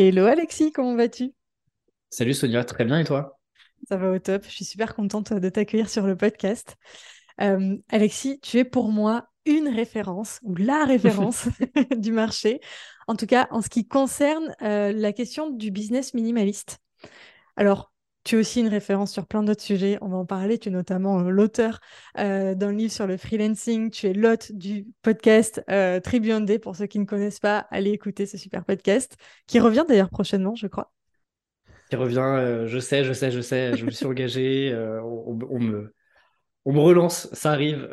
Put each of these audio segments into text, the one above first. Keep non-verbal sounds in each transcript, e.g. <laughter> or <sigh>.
Hello Alexis, comment vas-tu? Salut Sonia, très bien et toi? Ça va au top, je suis super contente de t'accueillir sur le podcast. Euh, Alexis, tu es pour moi une référence ou la <laughs> référence <laughs> du marché, en tout cas en ce qui concerne euh, la question du business minimaliste. Alors, tu es aussi une référence sur plein d'autres sujets, on va en parler. Tu es notamment euh, l'auteur euh, d'un livre sur le freelancing. Tu es l'hôte du podcast euh, Tribune D. Pour ceux qui ne connaissent pas, allez écouter ce super podcast qui revient d'ailleurs prochainement, je crois. Qui revient, je sais, je sais, je sais, je me suis engagé. On, me, on me relance, ça arrive.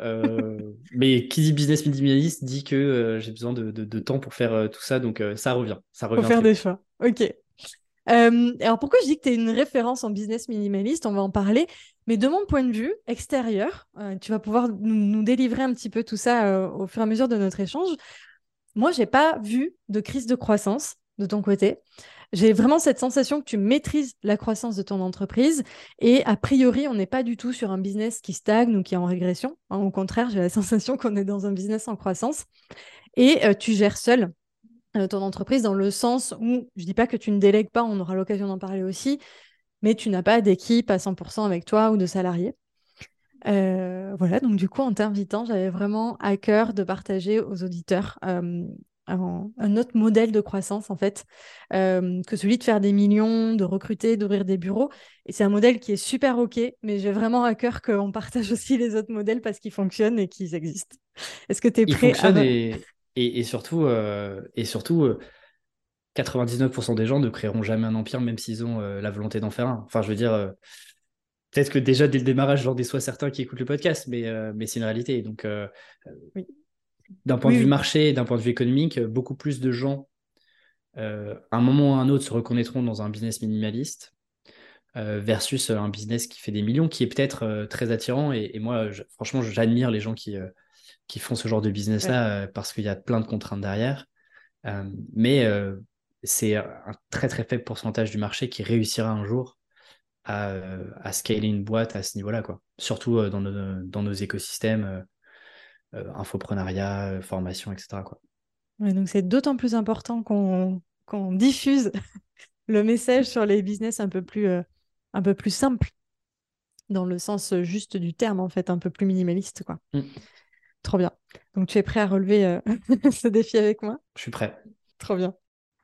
mais qui dit business minimaliste dit que j'ai besoin de, temps pour faire tout ça. Donc ça revient. Ça revient. Pour faire des choix. Ok. Euh, alors pourquoi je dis que tu es une référence en business minimaliste? On va en parler. Mais de mon point de vue extérieur, euh, tu vas pouvoir nous, délivrer un petit peu tout ça euh, au fur et à mesure de notre échange. Moi, j'ai pas vu de crise de croissance de ton côté. J'ai vraiment cette sensation que tu maîtrises la croissance de ton entreprise et a priori, on n'est pas du tout sur un business qui stagne ou qui est en régression. Hein. au contraire, j'ai la <laughs> sensation qu'on est dans un business en croissance et tu gères seul ton entreprise dans le sens où, je dis pas que tu ne délègues pas, on aura l'occasion d'en parler aussi, mais tu n'as pas d'équipe à 100% avec toi ou de salariés. Euh, voilà, donc du coup, en t'invitant, j'avais vraiment à cœur de partager aux auditeurs euh, un, autre modèle de croissance, en fait, que celui de faire des millions, de recruter, d'ouvrir des bureaux. Et c'est un modèle qui est super OK, mais j'ai vraiment à cœur qu'on <laughs> partage aussi les autres modèles parce qu'ils fonctionnent et qu'ils existent. Est-ce que tu es prêt à... Et, <laughs> surtout, et surtout 99% euh, des gens ne créeront jamais un empire, même s'ils ont euh, la volonté d'en faire un. Enfin, je veux dire, euh, peut-être que déjà dès le démarrage, j'en déçois certains qui écoutent le podcast, mais, mais c'est une réalité. Donc, d'un point de vue marché, d'un point de vue économique, beaucoup plus de gens, à un moment ou à un autre, se reconnaîtront dans un business minimaliste. versus un business qui fait des millions, qui est peut-être très attirant. Et, moi, franchement, j'admire les gens qui, qui font ce genre de business-là euh, parce qu'il y a plein de contraintes derrière. Euh, mais euh, c'est un très très faible pourcentage du marché qui réussira un jour à, à scaler une boîte à ce niveau-là, quoi. Surtout dans nos, dans nos écosystèmes, infoprenariat, formation, etc. Quoi. donc c'est d'autant plus important qu'on diffuse <laughs> le message sur les business un peu plus, un peu plus simples, dans le sens juste du terme, en fait, un peu plus minimaliste. Quoi. Mm. Trop bien. Donc, tu es prêt à relever euh, <laughs> ce défi avec moi? Je suis prêt. Trop bien.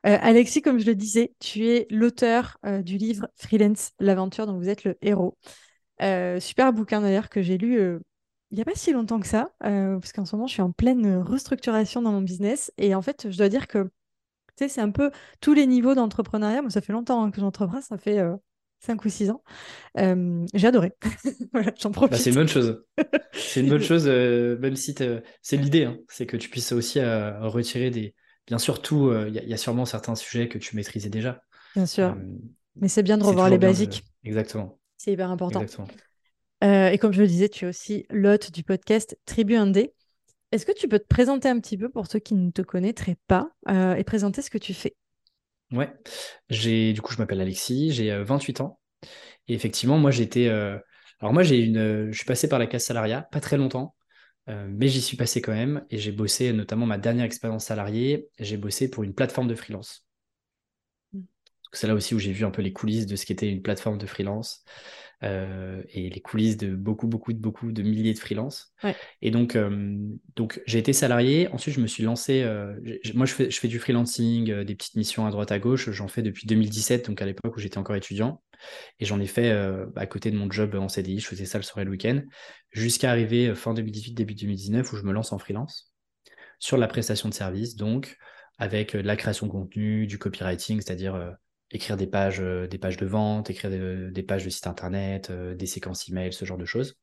Euh, Alexis, comme je le disais, tu es l'auteur euh, du livre Freelance, l'aventure dont vous êtes le héros. super bouquin d'ailleurs que j'ai lu il n'y a pas si longtemps que ça, parce qu'en ce moment, je suis en pleine restructuration dans mon business. Et en fait, je dois dire que c'est un peu tous les niveaux d'entrepreneuriat. Moi, ça fait longtemps hein, que j'entreprends, ça fait 5 ou 6 ans. j'ai adoré. <laughs> voilà, j'en bah, profite. c'est une bonne chose. c'est une bonne <laughs> chose, euh, même si c'est l'idée, hein, c'est que tu puisses aussi euh, retirer des. Bien sûr, tout, euh, il y, a sûrement certains sujets que tu maîtrisais déjà. Bien sûr. Mais c'est bien de revoir les basiques. Exactement. C'est hyper important. Exactement. et comme je le disais, tu es aussi l'hôte du podcast Tribu Indé. Est-ce que tu peux te présenter un petit peu pour ceux qui ne te connaîtraient pas et présenter ce que tu fais? Ouais, j'ai du coup je m'appelle Alexis, j'ai 28 euh, ans et effectivement moi j'étais euh, alors moi j'ai une je suis passé par la case salariat pas très longtemps euh, mais j'y suis passé quand même et j'ai bossé notamment ma dernière expérience salariée, j'ai bossé pour une plateforme de freelance. Mmh. C'est là aussi où j'ai vu un peu les coulisses de ce qu'était une plateforme de freelance. Euh, et les coulisses de beaucoup, beaucoup, de beaucoup de milliers de freelances. Et donc, euh, donc j'ai été salarié. Ensuite, je me suis lancé. Euh, moi, je fais, je fais du freelancing, des petites missions à droite à gauche. J'en fais depuis 2017, donc à l'époque où j'étais encore étudiant. Et j'en ai fait à côté de mon job en CDI. Je faisais ça le soir et le week-end, jusqu'à arriver fin 2018, début 2019, où je me lance en freelance sur la prestation de services, donc avec la création de contenu, du copywriting, c'est-à-dire écrire des pages, euh, des pages de vente, écrire des, pages de site internet, euh, des séquences email, ce genre de choses.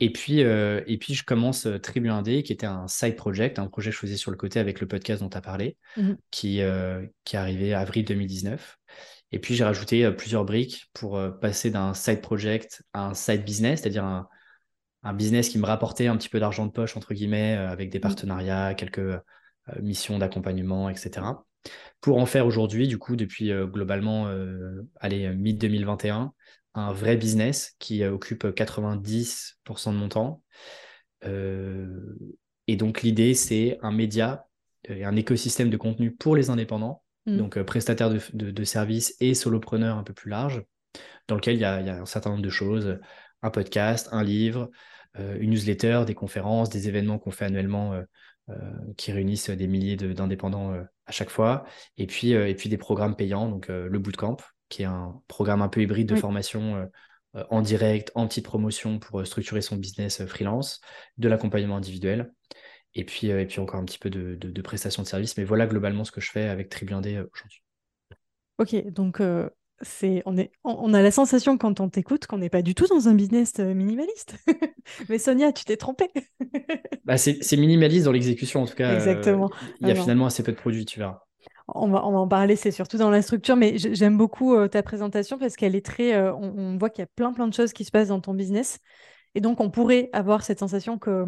Et puis, euh, et puis je commence Tribu Indé, qui était un side project, un projet que je faisais sur le côté avec le podcast dont tu as parlé, mmh qui, qui est arrivé avril 2019. Et puis j'ai rajouté plusieurs briques pour passer d'un side project à un side business, c'est-à-dire un, un, business qui me rapportait un petit peu d'argent de poche, entre guillemets, avec des mmh. partenariats, quelques missions d'accompagnement, etc. Pour en faire aujourd'hui, du coup, depuis globalement, allez, mi-2021, un vrai business qui occupe 90% de mon temps. et donc l'idée, c'est un média et un écosystème de contenu pour les indépendants Mm. donc euh, prestataire de, services et solopreneur un peu plus large, dans lequel il y, a, un certain nombre de choses, un podcast, un livre, euh, une newsletter, des conférences, des événements qu'on fait annuellement euh, qui réunissent des milliers d'indépendants à chaque fois, et puis, et puis des programmes payants, donc le Bootcamp, qui est un programme un peu hybride de formation en direct, en petite promotion pour structurer son business freelance, de l'accompagnement individuel et puis, euh, et puis encore un petit peu de, de, prestations de services. Mais voilà globalement ce que je fais avec Triblindé euh, aujourd'hui. Ok, donc euh, c'est, on, est, on, a la sensation quand on t'écoute qu'on n'est pas du tout dans un business minimaliste. <laughs> Mais Sonia, tu t'es trompée. <laughs> bah, c'est, minimaliste dans l'exécution en tout cas. Exactement. Il y a finalement assez peu de produits, tu verras. On va, on va, en parler, c'est surtout dans la structure, mais j'aime beaucoup ta présentation parce qu'elle est très. on, on, voit qu'il y a plein, plein de choses qui se passent dans ton business. Et donc, on pourrait avoir cette sensation que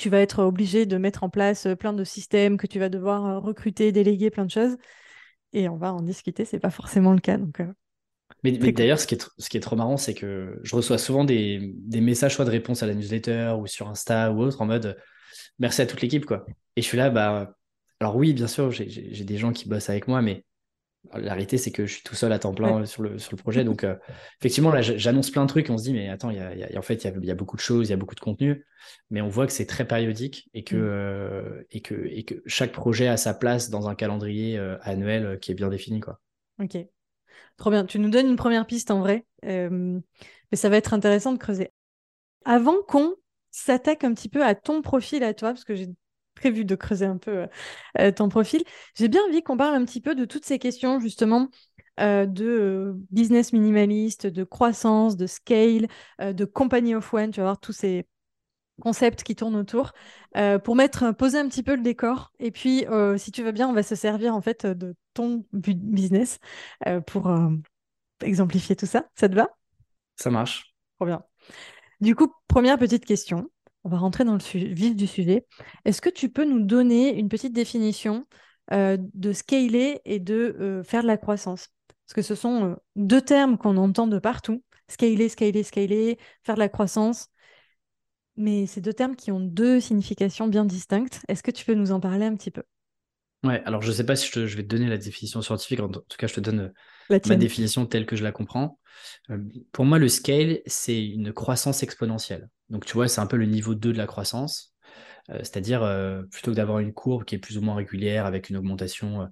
tu vas être obligé de mettre en place euh, plein de systèmes, que tu vas devoir euh, recruter, déléguer plein de choses. Et on va en discuter, c'est pas forcément le cas. Donc, euh, mais, d'ailleurs, ce, qui est ce qui est trop marrant, c'est que je reçois souvent des, messages, soit de réponse à la newsletter ou sur Insta ou autre, en mode merci à toute l'équipe. quoi. Et je suis là, bah, alors oui, bien sûr, j'ai des gens qui bossent avec moi, mais la réalité, c'est que je suis tout seul à temps plein sur, le, sur le projet. Donc, euh, effectivement, là, j'annonce plein de trucs. On se dit, mais attends, y a, en fait, il y a, beaucoup de choses, il y a beaucoup de contenu. Mais on voit que c'est très périodique et que, mm. euh, et, que, et que chaque projet a sa place dans un calendrier euh, annuel qui est bien défini. Quoi. Ok. Trop bien. Tu nous donnes une première piste en vrai. mais ça va être intéressant de creuser. Avant qu'on s'attaque un petit peu à ton profil à toi, parce que j'ai prévu de creuser un peu euh, euh, ton profil. J'ai bien envie qu'on parle un petit peu de toutes ces questions justement euh, de business minimaliste, de croissance, de scale, de company of one. Tu vas voir tous ces concepts qui tournent autour pour mettre, poser un petit peu le décor. Et puis, si tu veux bien, on va se servir en fait de ton business pour exemplifier tout ça. Ça te va? Ça marche. Trop bien. Du coup, première petite question on va rentrer dans le vif du sujet. Est-ce que tu peux nous donner une petite définition euh, de scaler et de euh, faire de la croissance? Parce que ce sont euh, deux termes qu'on entend de partout. Scaler, scaler, scaler, faire de la croissance. Mais ces deux termes qui ont deux significations bien distinctes. Est-ce que tu peux nous en parler un petit peu? Ouais, alors je ne sais pas si je, vais te donner la définition scientifique, en tout cas je te donne ma définition telle que je la comprends. pour moi, le scale, c'est une croissance exponentielle. Donc, tu vois, c'est un peu le niveau 2 de la croissance. Euh, c'est-à-dire, euh, plutôt que d'avoir une courbe qui est plus ou moins régulière avec une augmentation euh,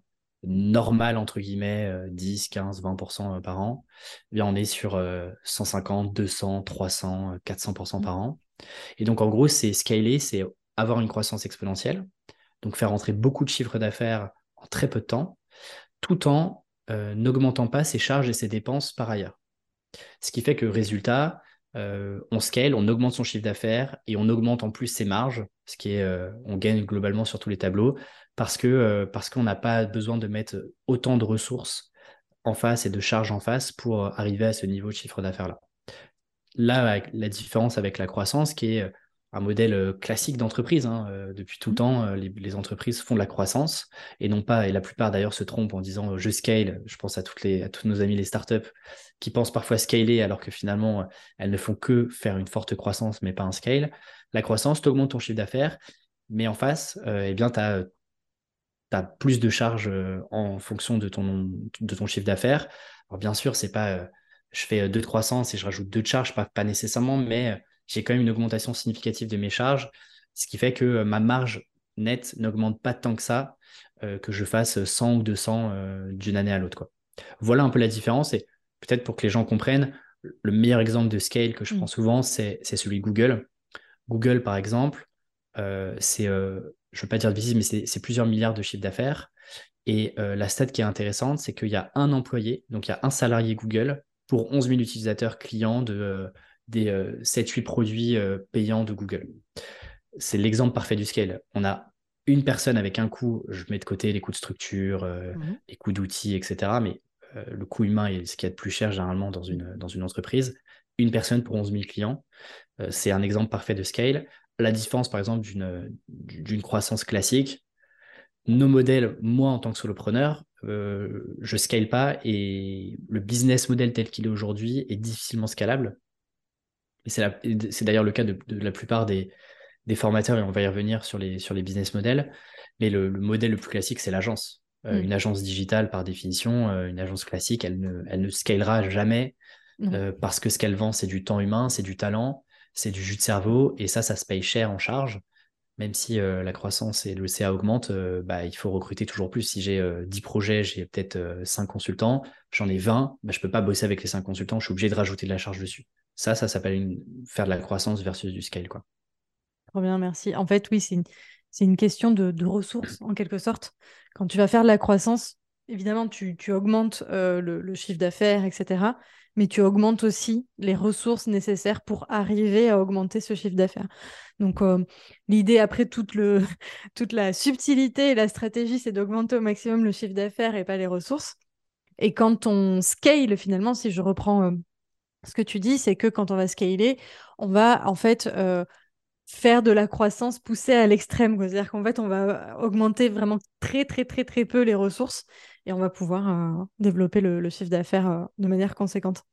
normale, entre guillemets, 10, 15, 20% par an, eh bien, on est sur 150, 200, 300, 400% par an. Et donc, en gros, c'est scaler, c'est avoir une croissance exponentielle, donc faire entrer beaucoup de chiffres d'affaires en très peu de temps, tout en n'augmentant pas ses charges et ses dépenses par ailleurs. Ce qui fait que, résultat, euh, on scale, on augmente son chiffre d'affaires et on augmente en plus ses marges, ce qui est, euh, on gagne globalement sur tous les tableaux parce que euh, parce qu'on n'a pas besoin de mettre autant de ressources en face et de charges en face pour arriver à ce niveau de chiffre d'affaires là. Là, la différence avec la croissance, qui est un modèle euh, classique d'entreprise. Hein, euh, depuis tout le mmh. temps, euh, les, entreprises font de la croissance et non pas, et la plupart d'ailleurs se trompent en disant je scale. Je pense à, toutes les, à tous nos amis les startups qui pensent parfois scaler alors que finalement elles ne font que faire une forte croissance mais pas un scale. La croissance, tu augmentes ton chiffre d'affaires, mais en face, eh bien, tu as, as, plus de charges en fonction de ton, de ton chiffre d'affaires. Alors bien sûr, c'est pas je fais deux de croissance et je rajoute deux de charges, pas, pas nécessairement, mais j'ai quand même une augmentation significative de mes charges, ce qui fait que euh, ma marge nette n'augmente pas tant que ça, euh, que je fasse 100 ou 200 euh, d'une année à l'autre. Voilà un peu la différence et peut-être pour que les gens comprennent, le meilleur exemple de scale que je prends mm. souvent, c'est celui de Google. Google, par exemple, c'est, je ne veux pas dire de visible, mais c'est plusieurs milliards de chiffres d'affaires. Et la stat qui est intéressante, c'est qu'il y a un employé, donc il y a un salarié Google pour 11 000 utilisateurs clients de, des 7-8 euh, produits euh, payants de Google. C'est l'exemple parfait du scale. On a une personne avec un coût, je mets de côté les coûts de structure, euh, mhm. les coûts d'outils, etc. Mais le coût humain est ce qui est de plus cher généralement dans une, dans une entreprise. Une personne pour 11 000 clients, c'est un exemple parfait de scale. La différence, par exemple, d'une croissance classique, nos modèles, moi en tant que solopreneur, euh, je scale pas et le business model tel qu'il est aujourd'hui est difficilement scalable. Et c'est d'ailleurs le cas de, la plupart des, formateurs, et on va y revenir sur les, sur les business models. Mais le, modèle le plus classique, c'est l'agence. Euh, mm. Une agence digitale, par définition, euh, une agence classique, elle ne, elle ne scalera jamais mm. parce que ce qu'elle vend, c'est du temps humain, c'est du talent, c'est du jus de cerveau, et ça, ça se paye cher en charge même si euh, la croissance et le CA augmentent, euh, bah, il faut recruter toujours plus. Si j'ai 10 euh, projets, j'ai peut-être 5 consultants, j'en ai 20, bah, je ne peux pas bosser avec les 5 consultants, je suis obligé de rajouter de la charge dessus. Ça, ça s'appelle faire de la croissance versus du scale. Quoi. Trop bien, merci. En fait, oui, c'est une, question de, ressources, en quelque sorte. Quand tu vas faire de la croissance, évidemment, tu, augmentes le, chiffre d'affaires, etc. Mais tu augmentes aussi les ressources nécessaires pour arriver à augmenter ce chiffre d'affaires. Donc, euh, l'idée, après, <laughs> toute, la subtilité et la stratégie, c'est d'augmenter au maximum le chiffre d'affaires et pas les ressources. Et quand on scale, finalement, si je reprends euh, ce que tu dis, c'est que quand on va scaler, on va en fait euh, faire de la croissance poussée à l'extrême. C'est-à-dire qu'en fait, on va augmenter vraiment très, très, très, très peu les ressources et on va pouvoir développer le, chiffre d'affaires de manière conséquente.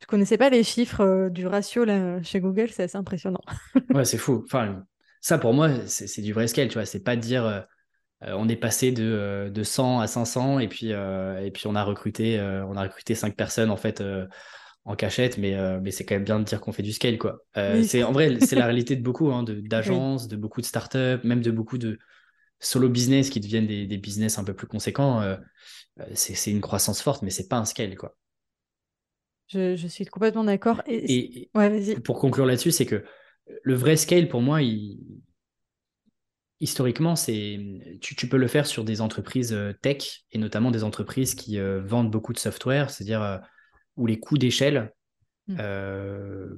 Je connaissais pas les chiffres euh, du ratio là, chez Google, c'est assez impressionnant. <laughs> ouais, c'est fou. Enfin, ça pour moi, c'est du vrai scale, tu vois. C'est pas de dire euh, euh, on est passé de, de 100 à 500 et puis, et puis on a recruté, on a recruté 5 personnes en fait en cachette, mais, mais c'est quand même bien de dire qu'on fait du scale, quoi. c'est en vrai, <laughs> c'est la réalité de beaucoup hein, d'agences, de, beaucoup de startups, même de beaucoup de solo business qui deviennent des, des business un peu plus conséquents. c'est une croissance forte, mais c'est pas un scale, quoi. Je, suis complètement d'accord. Et, pour conclure là-dessus, c'est que le vrai scale, pour moi, historiquement, c'est tu, peux le faire sur des entreprises euh, tech et notamment des entreprises qui euh, vendent beaucoup de software, c'est-à-dire euh, où les coûts d'échelle mmh.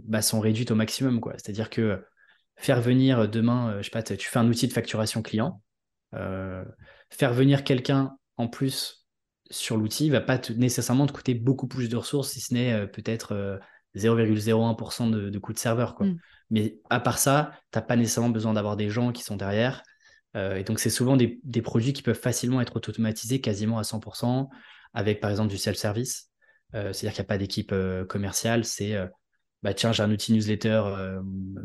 bah, sont réduits au maximum. C'est-à-dire que faire venir demain, je sais pas, tu fais un outil de facturation client, faire venir quelqu'un en plus sur l'outil va pas nécessairement te coûter beaucoup plus de ressources, si ce n'est euh, peut-être 0,01% euh, de, de coût de serveur. Quoi. Mm. Mais à part ça, tu n'as pas nécessairement besoin d'avoir des gens qui sont derrière. Euh, et donc, c'est souvent des, produits qui peuvent facilement être automatisés quasiment à 100% avec, par exemple, du self-service. C'est-à-dire qu'il n'y a pas d'équipe commerciale. C'est, bah, tiens, j'ai un outil newsletter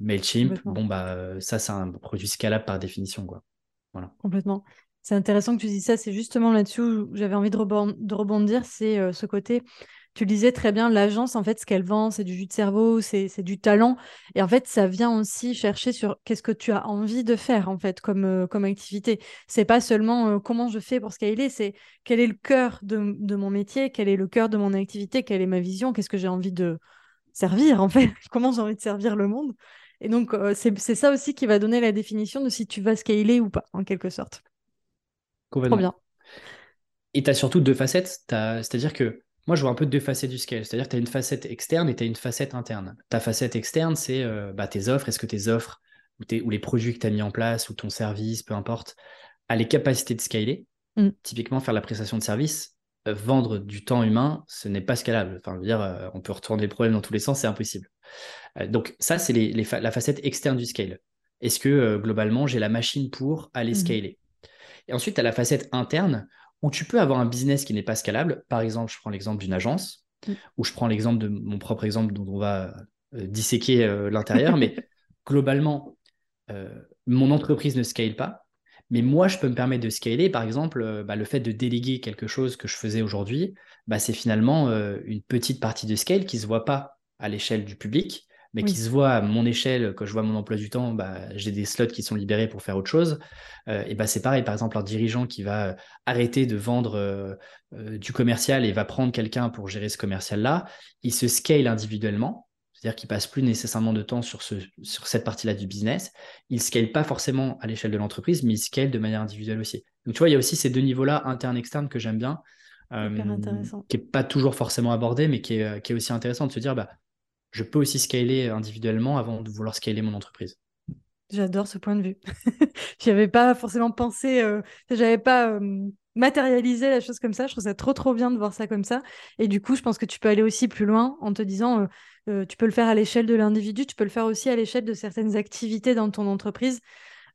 MailChimp. Bon, bah, ça, c'est un produit scalable par définition. Quoi. Voilà. Complètement. C'est intéressant que tu dises ça. C'est justement là-dessus où j'avais envie de, rebondir. C'est euh, ce côté. Tu disais très bien, l'agence, en fait, ce qu'elle vend, c'est du jus de cerveau, c'est du talent. Et en fait, ça vient aussi chercher sur qu'est-ce que tu as envie de faire, en fait, comme, euh, comme activité. C'est pas seulement euh, comment je fais pour scaler, c'est quel est le cœur de, de, mon métier, quel est le cœur de mon activité, quelle est ma vision, qu'est-ce que j'ai envie de servir, en fait, <laughs> comment j'ai envie de servir le monde. Et donc, c'est ça aussi qui va donner la définition de si tu vas scaler ou pas, en quelque sorte. Trop bien. Et tu as surtout deux facettes. C'est-à-dire que moi, je vois un peu deux facettes du scale. C'est-à-dire que tu as une facette externe et tu as une facette interne. Ta facette externe, c'est euh, bah, tes offres. Est-ce que tes offres ou, les produits que tu as mis en place ou ton service, peu importe, a les capacités de scaler? Mm. Typiquement, faire la prestation de service, euh, vendre du temps humain, ce n'est pas scalable. Enfin, dire, euh, on peut retourner les problèmes dans tous les sens, c'est impossible. donc, ça, c'est la facette externe du scale. Est-ce que globalement, j'ai la machine pour aller mm. scaler? Et ensuite, tu as la facette interne où tu peux avoir un business qui n'est pas scalable. Par exemple, je prends l'exemple d'une agence, mm. ou je prends l'exemple de mon propre exemple dont on va euh, disséquer euh, l'intérieur. mais <laughs> globalement, euh, mon entreprise ne scale pas. Mais moi, je peux me permettre de scaler. Par exemple, bah, le fait de déléguer quelque chose que je faisais aujourd'hui, bah, c'est finalement une petite partie de scale qui ne se voit pas à l'échelle du public, mais qui se voit à mon échelle, quand je vois mon emploi du temps, bah, j'ai des slots qui sont libérés pour faire autre chose. Euh, et bah, c'est pareil, par exemple, un dirigeant qui va euh, arrêter de vendre euh, du commercial et va prendre quelqu'un pour gérer ce commercial-là, il se scale individuellement, c'est-à-dire qu'il passe plus nécessairement de temps sur, ce, sur cette partie-là du business. Il ne scale pas forcément à l'échelle de l'entreprise, mais il scale de manière individuelle aussi. Donc tu vois, il y a aussi ces deux niveaux-là, interne-externe, que j'aime bien. qui n'est pas toujours forcément abordé, mais qui est, qui est aussi intéressant de se dire, bah, je peux aussi scaler individuellement avant de vouloir scaler mon entreprise. J'adore ce point de vue. <laughs> J'y avais pas forcément pensé, euh, j'avais pas euh, matérialisé la chose comme ça. Je trouve ça trop trop bien de voir ça comme ça. Et du coup, je pense que tu peux aller aussi plus loin en te disant, euh, tu peux le faire à l'échelle de l'individu, tu peux le faire aussi à l'échelle de certaines activités dans ton entreprise.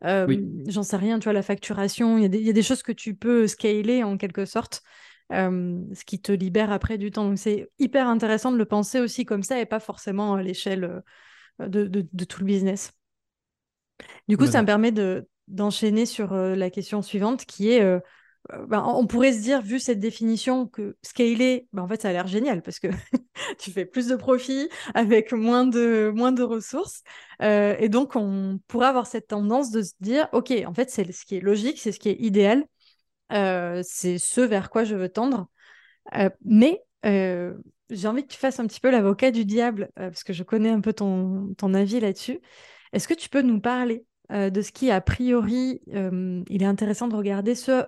J'en sais rien, tu vois, la facturation, il y, y, a des choses que tu peux scaler en quelque sorte. Ce qui te libère après du temps. Donc c'est hyper intéressant de le penser aussi comme ça et pas forcément à l'échelle de, de, de, tout le business. Du coup, ça me permet de, d'enchaîner sur la question suivante qui est, euh, ben, on pourrait se dire, vu cette définition, que scaler, ben, en fait, ça a l'air génial parce que <laughs> tu fais plus de profit avec moins de, moins de ressources. et donc, on pourrait avoir cette tendance de se dire, OK, en fait, c'est ce qui est logique, c'est ce qui est idéal, c'est ce vers quoi je veux tendre. mais j'ai envie que tu fasses un petit peu l'avocat du diable, parce que je connais un peu ton, ton avis là-dessus. Est-ce que tu peux nous parler euh, de ce qui, a priori, euh, il est intéressant de regarder ce,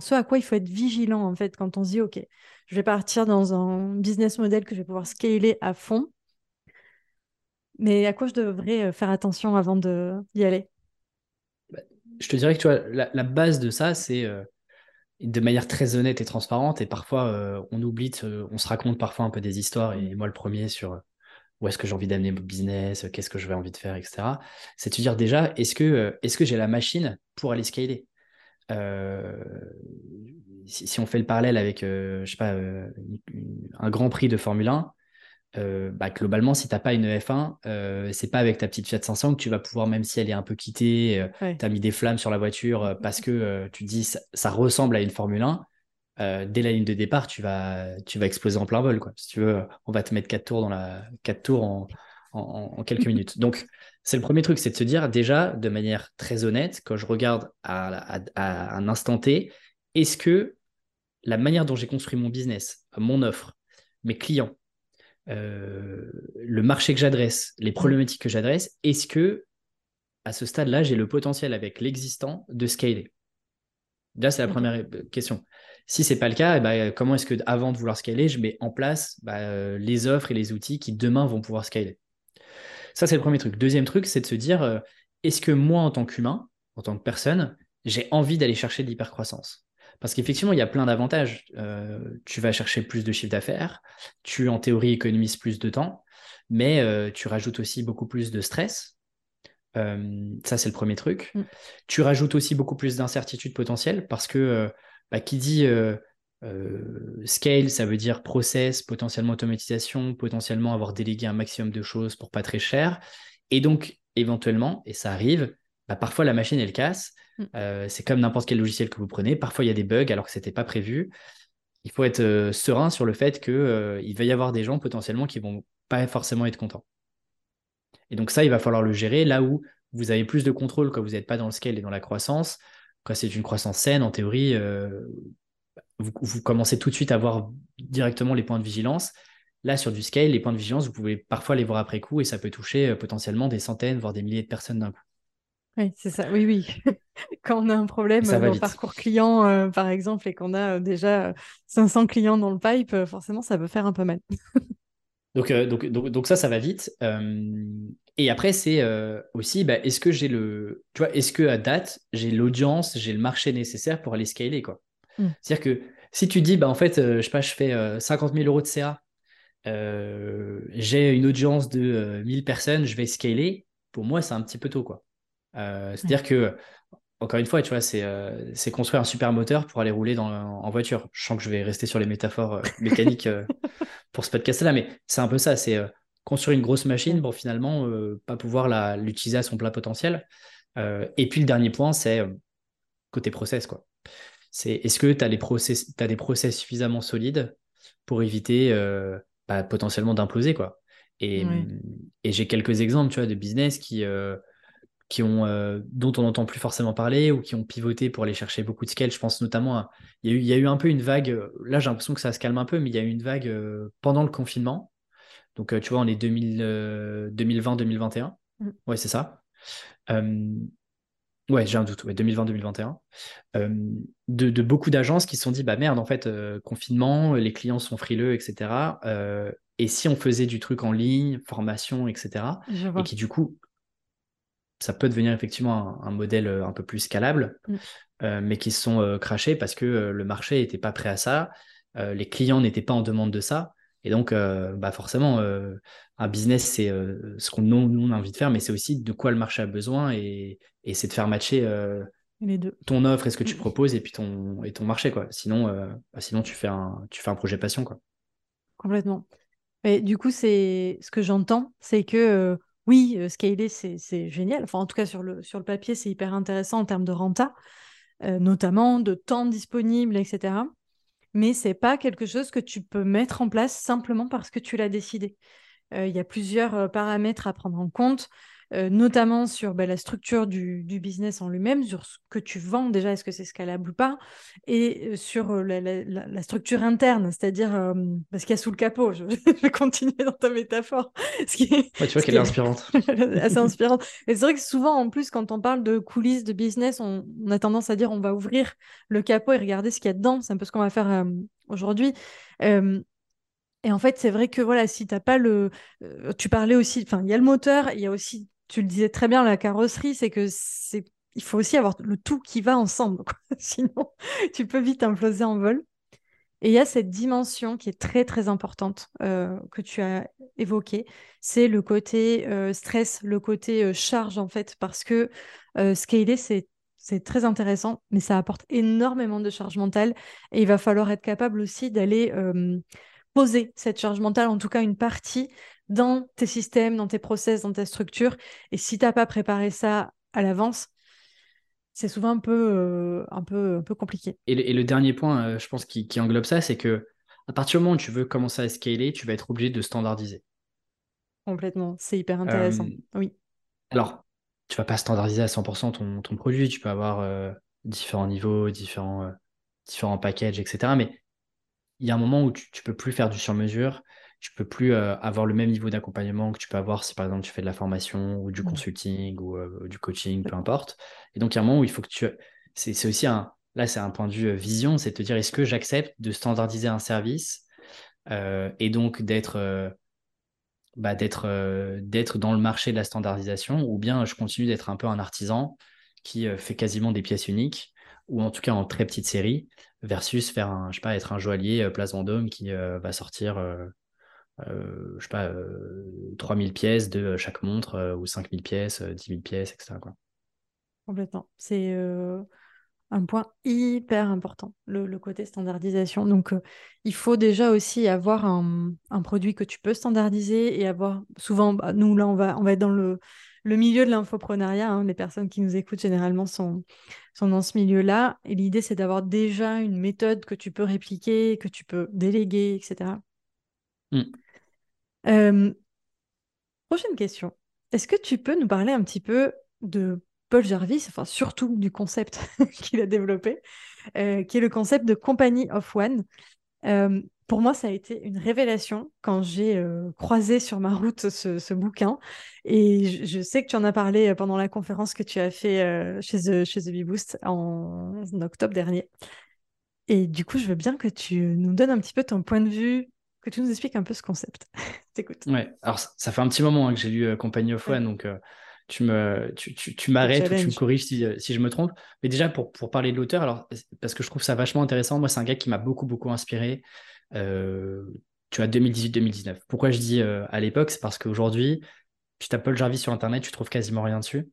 ce à quoi il faut être vigilant, en fait, quand on se dit, OK, je vais partir dans un business model que je vais pouvoir scaler à fond, mais à quoi je devrais euh, faire attention avant d'y aller? Bah, Je te dirais que tu vois, la, base de ça, c'est de manière très honnête et transparente, et parfois, on oublie, on se raconte parfois un peu des histoires, et moi le premier sur où est-ce que j'ai envie d'amener mon business, qu'est-ce que je vais envie de faire, etc. C'est de se dire déjà, est-ce que, euh, est-ce que j'ai la machine pour aller scaler? Euh, si, on fait le parallèle avec, euh, je sais pas, un Grand Prix de Formule 1, bah, globalement, si tu n'as pas une F1, c'est pas avec ta petite Fiat 500 que tu vas pouvoir, même si elle est un peu quittée, tu as mis des flammes sur la voiture parce que tu dis ça, ça, ressemble à une Formule 1, euh, dès la ligne de départ, tu vas, tu vas exploser en plein vol. Quoi. Si tu veux, on va te mettre quatre tours, dans la... quatre tours en, en, quelques <laughs> minutes. Donc, c'est le premier truc, c'est de se dire déjà, de manière très honnête, quand je regarde à, un instant T, est-ce que la manière dont j'ai construit mon business, mon offre, mes clients, euh, le marché que j'adresse, les problématiques que j'adresse, est-ce que à ce stade-là, j'ai le potentiel avec l'existant de scaler? Là, c'est la première question. Si ce n'est pas le cas, eh ben, comment est-ce que avant de vouloir scaler, je mets en place bah, euh, les offres et les outils qui demain vont pouvoir scaler? Ça, c'est le premier truc. Deuxième truc, c'est de se dire, euh, est-ce que moi, en tant qu'humain, en tant que personne, j'ai envie d'aller chercher de l'hypercroissance? Parce qu'effectivement, il y a plein d'avantages. Euh, tu vas chercher plus de chiffre d'affaires, tu en théorie économises plus de temps, mais tu rajoutes aussi beaucoup plus de stress. ça, c'est le premier truc. Mm. Tu rajoutes aussi beaucoup plus d'incertitudes potentielles parce que bah, qui dit euh, euh, scale, ça veut dire process, potentiellement automatisation, potentiellement avoir délégué un maximum de choses pour pas très cher. Et donc, éventuellement, et ça arrive, bah, parfois la machine, elle casse. Mm. Euh, c'est comme n'importe quel logiciel que vous prenez. Parfois, il y a des bugs alors que ce n'était pas prévu. Il faut être serein sur le fait qu'il va y avoir des gens potentiellement qui vont pas forcément être contents. Et donc ça, il va falloir le gérer là où vous avez plus de contrôle quand vous n'êtes pas dans le scale et dans la croissance c'est une croissance saine, en théorie, euh, vous, commencez tout de suite à voir directement les points de vigilance. Là, sur du scale, les points de vigilance, vous pouvez parfois les voir après coup et ça peut toucher euh, potentiellement des centaines, voire des milliers de personnes d'un coup. Oui, c'est ça. Oui, oui. <laughs> Quand on a un problème dans le parcours client, euh, par exemple, et qu'on a déjà 500 clients dans le pipe, forcément, ça peut faire un peu mal. <laughs> donc, donc, donc, ça, ça va vite. Et après, c'est euh, aussi, bah, est-ce que j'ai le, tu vois, est-ce que à date, j'ai l'audience, j'ai le marché nécessaire pour aller scaler, quoi? Hmm. C'est-à-dire que si tu dis, bah, en fait, euh, je sais pas, je fais 50 euh, 000 euros de CA, j'ai une audience de 1000 personnes, je vais scaler, pour moi, c'est un petit peu tôt, quoi. C'est-à-dire que, encore une fois, tu vois, c'est, c'est construire un super moteur pour aller rouler dans, en voiture. Je sens que je vais rester sur les métaphores <laughs> mécaniques pour ce podcast-là, mais c'est un peu ça, c'est construire une grosse machine pour finalement euh, pas pouvoir l'utiliser à son plein potentiel. Euh, et puis le dernier point, c'est euh, côté process. quoi. C'est est-ce que tu as, process, as des process suffisamment solides pour éviter bah, potentiellement d'imploser quoi? Et, et j'ai quelques exemples tu vois, de business qui, qui ont, dont on n'entend plus forcément parler ou qui ont pivoté pour aller chercher beaucoup de scale. Je pense notamment à. Il y, a eu, il y a eu un peu une vague. Là, j'ai l'impression que ça se calme un peu, mais il y a eu une vague pendant le confinement donc, euh, tu vois, on est 2020-2021. Euh, mm. Ouais, c'est ça. Euh, ouais, j'ai un doute. 2020-2021. de, beaucoup d'agences qui se sont dit, bah merde, en fait, confinement, les clients sont frileux, etc. et si on faisait du truc en ligne, formation, etc. Et qui, du coup, ça peut devenir effectivement un, modèle un peu plus scalable, mm. mais qui se sont crachés parce que le marché n'était pas prêt à ça, les clients n'étaient pas en demande de ça. Et donc, bah forcément, un business, c'est ce qu'on on a envie de faire, mais c'est aussi de quoi le marché a besoin et, et c'est de faire matcher les deux. ton offre et ce que tu proposes et puis ton, et ton marché. Quoi. Sinon, bah, sinon tu, fais un, tu fais un projet passion. Quoi. Complètement. Et du coup, c'est ce que j'entends, c'est que oui, scaler, c'est génial. Enfin, en tout cas, sur le, sur le papier, c'est hyper intéressant en termes de renta, notamment de temps disponible, etc. Mais c'est pas quelque chose que tu peux mettre en place simplement parce que tu l'as décidé. Il y a plusieurs paramètres à prendre en compte. Euh, notamment sur bah, la structure du, business en lui-même, sur ce que tu vends déjà, est-ce que c'est scalable ou pas, et euh, sur euh, la, structure interne, c'est-à-dire ce qu'il y a sous le capot. Je, <laughs> vais continuer dans ta métaphore. Ce qui tu vois qu'elle est inspirante. <laughs> assez inspirante. Et c'est vrai que souvent, en plus, quand on parle de coulisses de business, on, a tendance à dire on va ouvrir le capot et regarder ce qu'il y a dedans. C'est un peu ce qu'on va faire aujourd'hui. Et en fait, c'est vrai que voilà, si tu n'as pas le. tu parlais aussi, enfin, il y a le moteur, il y a aussi tu le disais très bien, la carrosserie, c'est que c'est il faut aussi avoir le tout qui va ensemble. <laughs> Sinon, tu peux vite imploser en vol. Et il y a cette dimension qui est très très importante euh, que tu as évoquée, c'est le côté euh, stress, le côté euh, charge en fait, parce que scaler c'est c'est très intéressant, mais ça apporte énormément de charge mentale et il va falloir être capable aussi d'aller poser cette charge mentale, en tout cas une partie, dans tes systèmes, dans tes process, dans ta structure. Et si tu n'as pas préparé ça à l'avance, c'est souvent un peu, euh, un peu, un peu compliqué. Et le, dernier point, euh, je pense, qui, englobe ça, c'est que à partir du moment où tu veux commencer à scaler, tu vas être obligé de standardiser. Complètement, c'est hyper intéressant. Euh, oui. Alors, tu vas pas standardiser à 100% ton, ton, produit, tu peux avoir différents niveaux, différents, différents packages, etc. Mais il y a un moment où tu ne peux plus faire du sur-mesure tu peux plus euh, avoir le même niveau d'accompagnement que tu peux avoir si par exemple tu fais de la formation ou du mmh. consulting ou euh, du coaching, peu importe. Et donc il y a un moment où il faut que tu... C'est aussi un... Là, c'est un point de vue euh, vision, c'est de te dire est-ce que j'accepte de standardiser un service et donc d'être bah, d'être d'être dans le marché de la standardisation ou bien je continue d'être un peu un artisan qui fait quasiment des pièces uniques ou en tout cas en très petite série versus faire un je sais pas être un joaillier place Vendôme qui va sortir euh, je sais pas, 3000 euh, pièces de chaque montre euh, ou 5000 pièces, 10 000 pièces, etc. Quoi. Complètement. C'est un point hyper important, le, côté standardisation. Donc, il faut déjà aussi avoir un, produit que tu peux standardiser et avoir souvent, bah, nous là, on va, on va être dans le, le milieu de l'infoprenariat. Hein. les personnes qui nous écoutent généralement sont, sont dans ce milieu-là. Et l'idée, c'est d'avoir déjà une méthode que tu peux répliquer, que tu peux déléguer, etc. Euh, prochaine question. Est-ce que tu peux nous parler un petit peu de Paul Jarvis, enfin surtout du concept <laughs> qu'il a développé, euh, qui est le concept de Company of One? Euh, pour moi, ça a été une révélation quand j'ai croisé sur ma route ce, bouquin. Et je, sais que tu en as parlé pendant la conférence que tu as fait chez, The, chez The Boost en, en octobre dernier. Et du coup, je veux bien que tu nous donnes un petit peu ton point de vue que tu nous expliques un peu ce concept. <laughs> T'écoutes. Ouais, alors ça, fait un petit moment hein, que j'ai lu euh, Company of One, donc euh, tu me tu, tu, tu m'arrêtes ou tu me corriges si, euh, si, je me trompe. Mais déjà, pour, pour parler de l'auteur, alors parce que je trouve ça vachement intéressant, moi, c'est un gars qui m'a beaucoup, beaucoup inspiré. tu as 2018-2019. Pourquoi je dis à l'époque? C'est parce qu'aujourd'hui, tu tapes Paul Jarvis sur Internet, tu trouves quasiment rien dessus.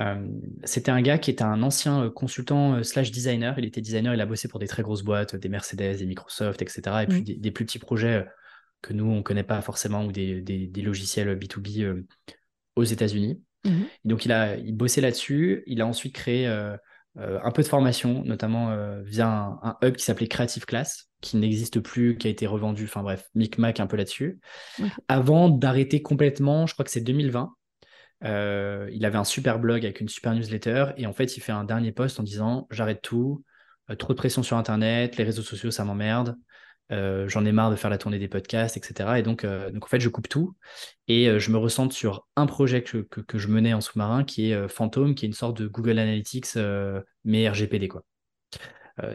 Euh, c'était un gars qui était un ancien euh, consultant euh, slash designer. Il était designer, il a bossé pour des très grosses boîtes, des Mercedes, des Microsoft, etc. Et puis mm. des, plus petits projets que nous, on ne connaît pas forcément, ou des, logiciels B2B aux États-Unis. Mm-hmm. Donc, il a il bossé là-dessus. Il a ensuite créé un peu de formation, notamment via un, hub qui s'appelait Creative Class, qui n'existe plus, qui a été revendu. Enfin bref, micmac un peu là-dessus. Avant d'arrêter complètement, je crois que c'est 2020 euh, il avait un super blog avec une super newsletter et en fait, il fait un dernier post en disant J'arrête tout, euh, trop de pression sur Internet, les réseaux sociaux, ça m'emmerde, euh, j'en ai marre de faire la tournée des podcasts, etc. Et donc, donc en fait, je coupe tout et je me ressente sur un projet que, que, je menais en sous-marin qui est Phantom, qui est une sorte de Google Analytics, mais RGPD, quoi.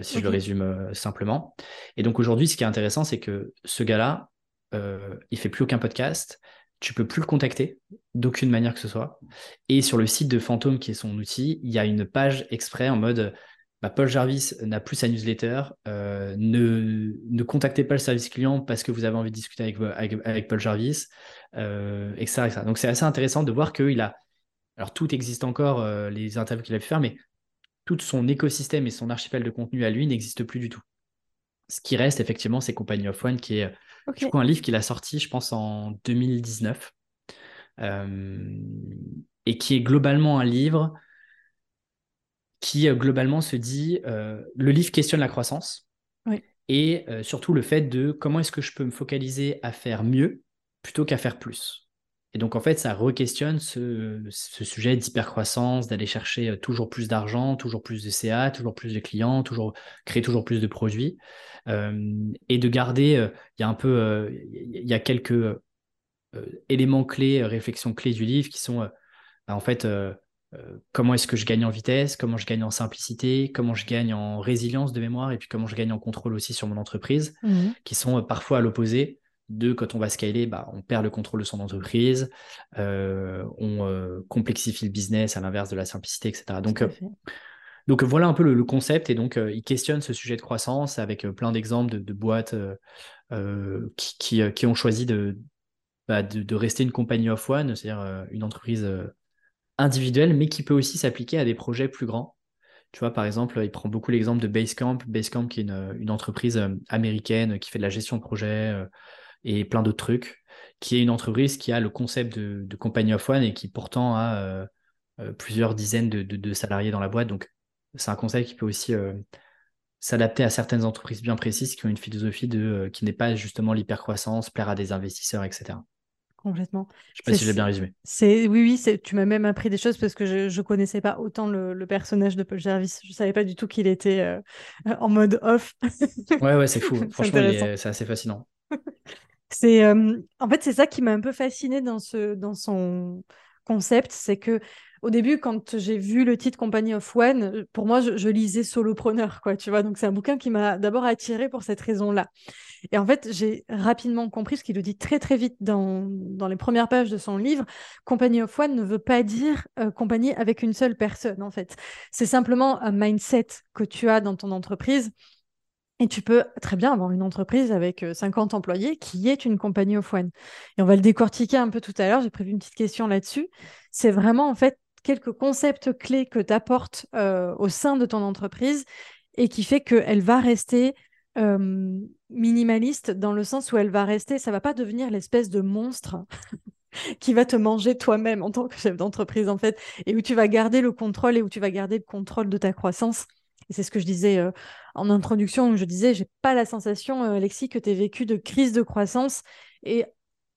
si je le résume simplement. Et donc aujourd'hui, ce qui est intéressant, c'est que ce gars-là, il fait plus aucun podcast, tu peux plus le contacter d'aucune manière que ce soit. Et sur le site de Fantôme, qui est son outil, il y a une page exprès en mode bah, Paul Jarvis n'a plus sa newsletter, euh, ne, ne contactez pas le service client parce que vous avez envie de discuter avec, avec, Paul Jarvis, euh, etc., Donc c'est assez intéressant de voir qu'il a, alors tout existe encore, euh, les interviews qu'il a pu faire, mais tout son écosystème et son archipel de contenu à lui n'existe plus du tout. Ce qui reste effectivement, c'est Company of One, qui est du coup un livre qu'il a sorti, je pense, en 2019, et qui est globalement un livre qui euh, globalement se dit, euh, le livre questionne la croissance et euh, surtout le fait de comment est-ce que je peux me focaliser à faire mieux plutôt qu'à faire plus. Et donc en fait, ça re-questionne ce, sujet d'hypercroissance, d'aller chercher toujours plus d'argent, toujours plus de CA, toujours plus de clients, toujours créer toujours plus de produits, et de garder, il y a un peu, il y a quelques éléments clés, réflexions clés du livre qui sont bah, en fait euh, comment est-ce que je gagne en vitesse, comment je gagne en simplicité, comment je gagne en résilience de mémoire et puis comment je gagne en contrôle aussi sur mon entreprise, mhm. qui sont euh, parfois à l'opposé de quand on va scaler, bah, on perd le contrôle de son entreprise, euh, on complexifie le business à l'inverse de la simplicité, etc. Donc, donc voilà un peu le, concept et donc il questionne ce sujet de croissance avec plein d'exemples de, boîtes qui, qui, ont choisi bah, de, de, rester une compagnie off one, c'est-à-dire une entreprise individuel, mais qui peut aussi s'appliquer à des projets plus grands. Tu vois, par exemple, il prend beaucoup l'exemple de Basecamp. Basecamp, qui est une, entreprise euh, américaine qui fait de la gestion de projet euh, et plein d'autres trucs, qui est une entreprise qui a le concept de, compagnie of one et qui pourtant a euh, plusieurs dizaines de, salariés dans la boîte. Donc, c'est un concept qui peut aussi s'adapter à certaines entreprises bien précises qui ont une philosophie de, qui n'est pas justement l'hypercroissance, plaire à des investisseurs, etc complètement. Je sais pas si j'ai bien résumé. C'est oui, oui, tu m'as même appris des choses parce que je, ne connaissais pas autant le, personnage de Paul Jarvis. Je savais pas du tout qu'il était euh, <laughs> en mode off. ouais, ouais, c'est fou. <laughs> Franchement, c'est assez fascinant. <laughs> c'est euh, en fait c'est ça qui m'a un peu fasciné dans ce dans son concept, c'est que au début, quand j'ai vu le titre Company of One, pour moi, je, lisais Solopreneur, quoi, tu vois. Donc, c'est un bouquin qui m'a d'abord attiré pour cette raison-là. Et en fait, j'ai rapidement compris, ce qu'il le dit très, très vite dans, dans les premières pages de son livre, Company of One ne veut pas dire euh, compagnie avec une seule personne, en fait. C'est simplement un mindset que tu as dans ton entreprise. Et tu peux très bien avoir une entreprise avec 50 euh, employés qui est une compagnie of one. Et on va le décortiquer un peu tout à l'heure. J'ai prévu une petite question là-dessus. C'est vraiment en fait quelques concepts clés que tu apportes euh, au sein de ton entreprise et qui fait qu'elle va rester minimaliste dans le sens où elle va rester, ça va pas devenir l'espèce de monstre <laughs> qui va te manger toi-même en tant que chef d'entreprise en fait, et où tu vas garder le contrôle et où tu vas garder le contrôle de ta croissance. C'est ce que je disais euh, en introduction, je disais, j'ai pas la sensation, Alexis, que tu aies vécu de crise de croissance. Et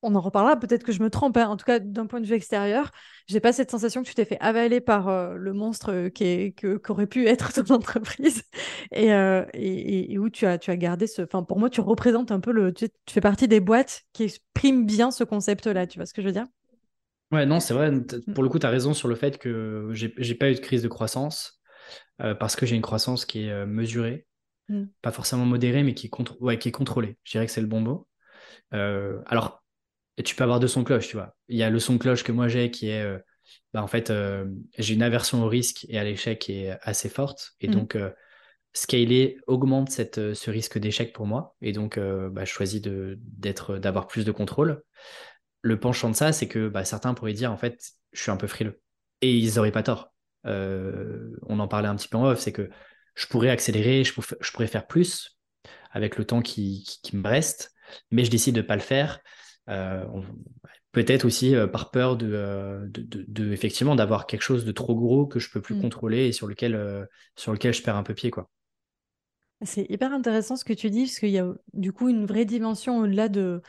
on en reparlera, peut-être que je me trompe, hein. en tout cas d'un point de vue extérieur, j'ai pas cette sensation que tu t'es fait avaler par euh, le monstre euh, qui est, que, qu'aurait pu être ton <laughs> entreprise euh, et, et, où tu as, tu as gardé ce... Enfin, pour moi, tu représentes un peu le... Tu, fais partie des boîtes qui expriment bien ce concept-là, tu vois ce que je veux dire? Ouais, non, c'est vrai. Mm. Pour le coup, tu as raison sur le fait que j'ai, j'ai pas eu de crise de croissance parce que j'ai une croissance qui est mesurée, mm. pas forcément modérée, mais qui est, ouais, qui est contrôlée. Je dirais que c'est le bon mot. alors, et tu peux avoir deux sons de cloche, tu vois. Il y a le son de cloche que moi j'ai qui est, euh, bah, en fait, euh, j'ai une aversion au risque et à l'échec qui est assez forte. Et mm. donc, euh, scaler augmente cette, ce risque d'échec pour moi. Et donc, bah, je choisis d'être, d'avoir plus de contrôle. Le penchant de ça, c'est que bah, certains pourraient dire, en fait, je suis un peu frileux. Et ils n'auraient pas tort. on en parlait un petit peu en off, c'est que je pourrais accélérer, je, pourrais faire plus avec le temps qui, qui me reste, mais je décide de ne pas le faire euh, peut-être aussi euh, par peur euh, de, de, effectivement d'avoir quelque chose de trop gros que je peux plus mm. contrôler et sur lequel, sur lequel je perds un peu pied. Quoi. C'est hyper intéressant ce que tu dis, parce qu'il y a du coup une vraie dimension au-delà de,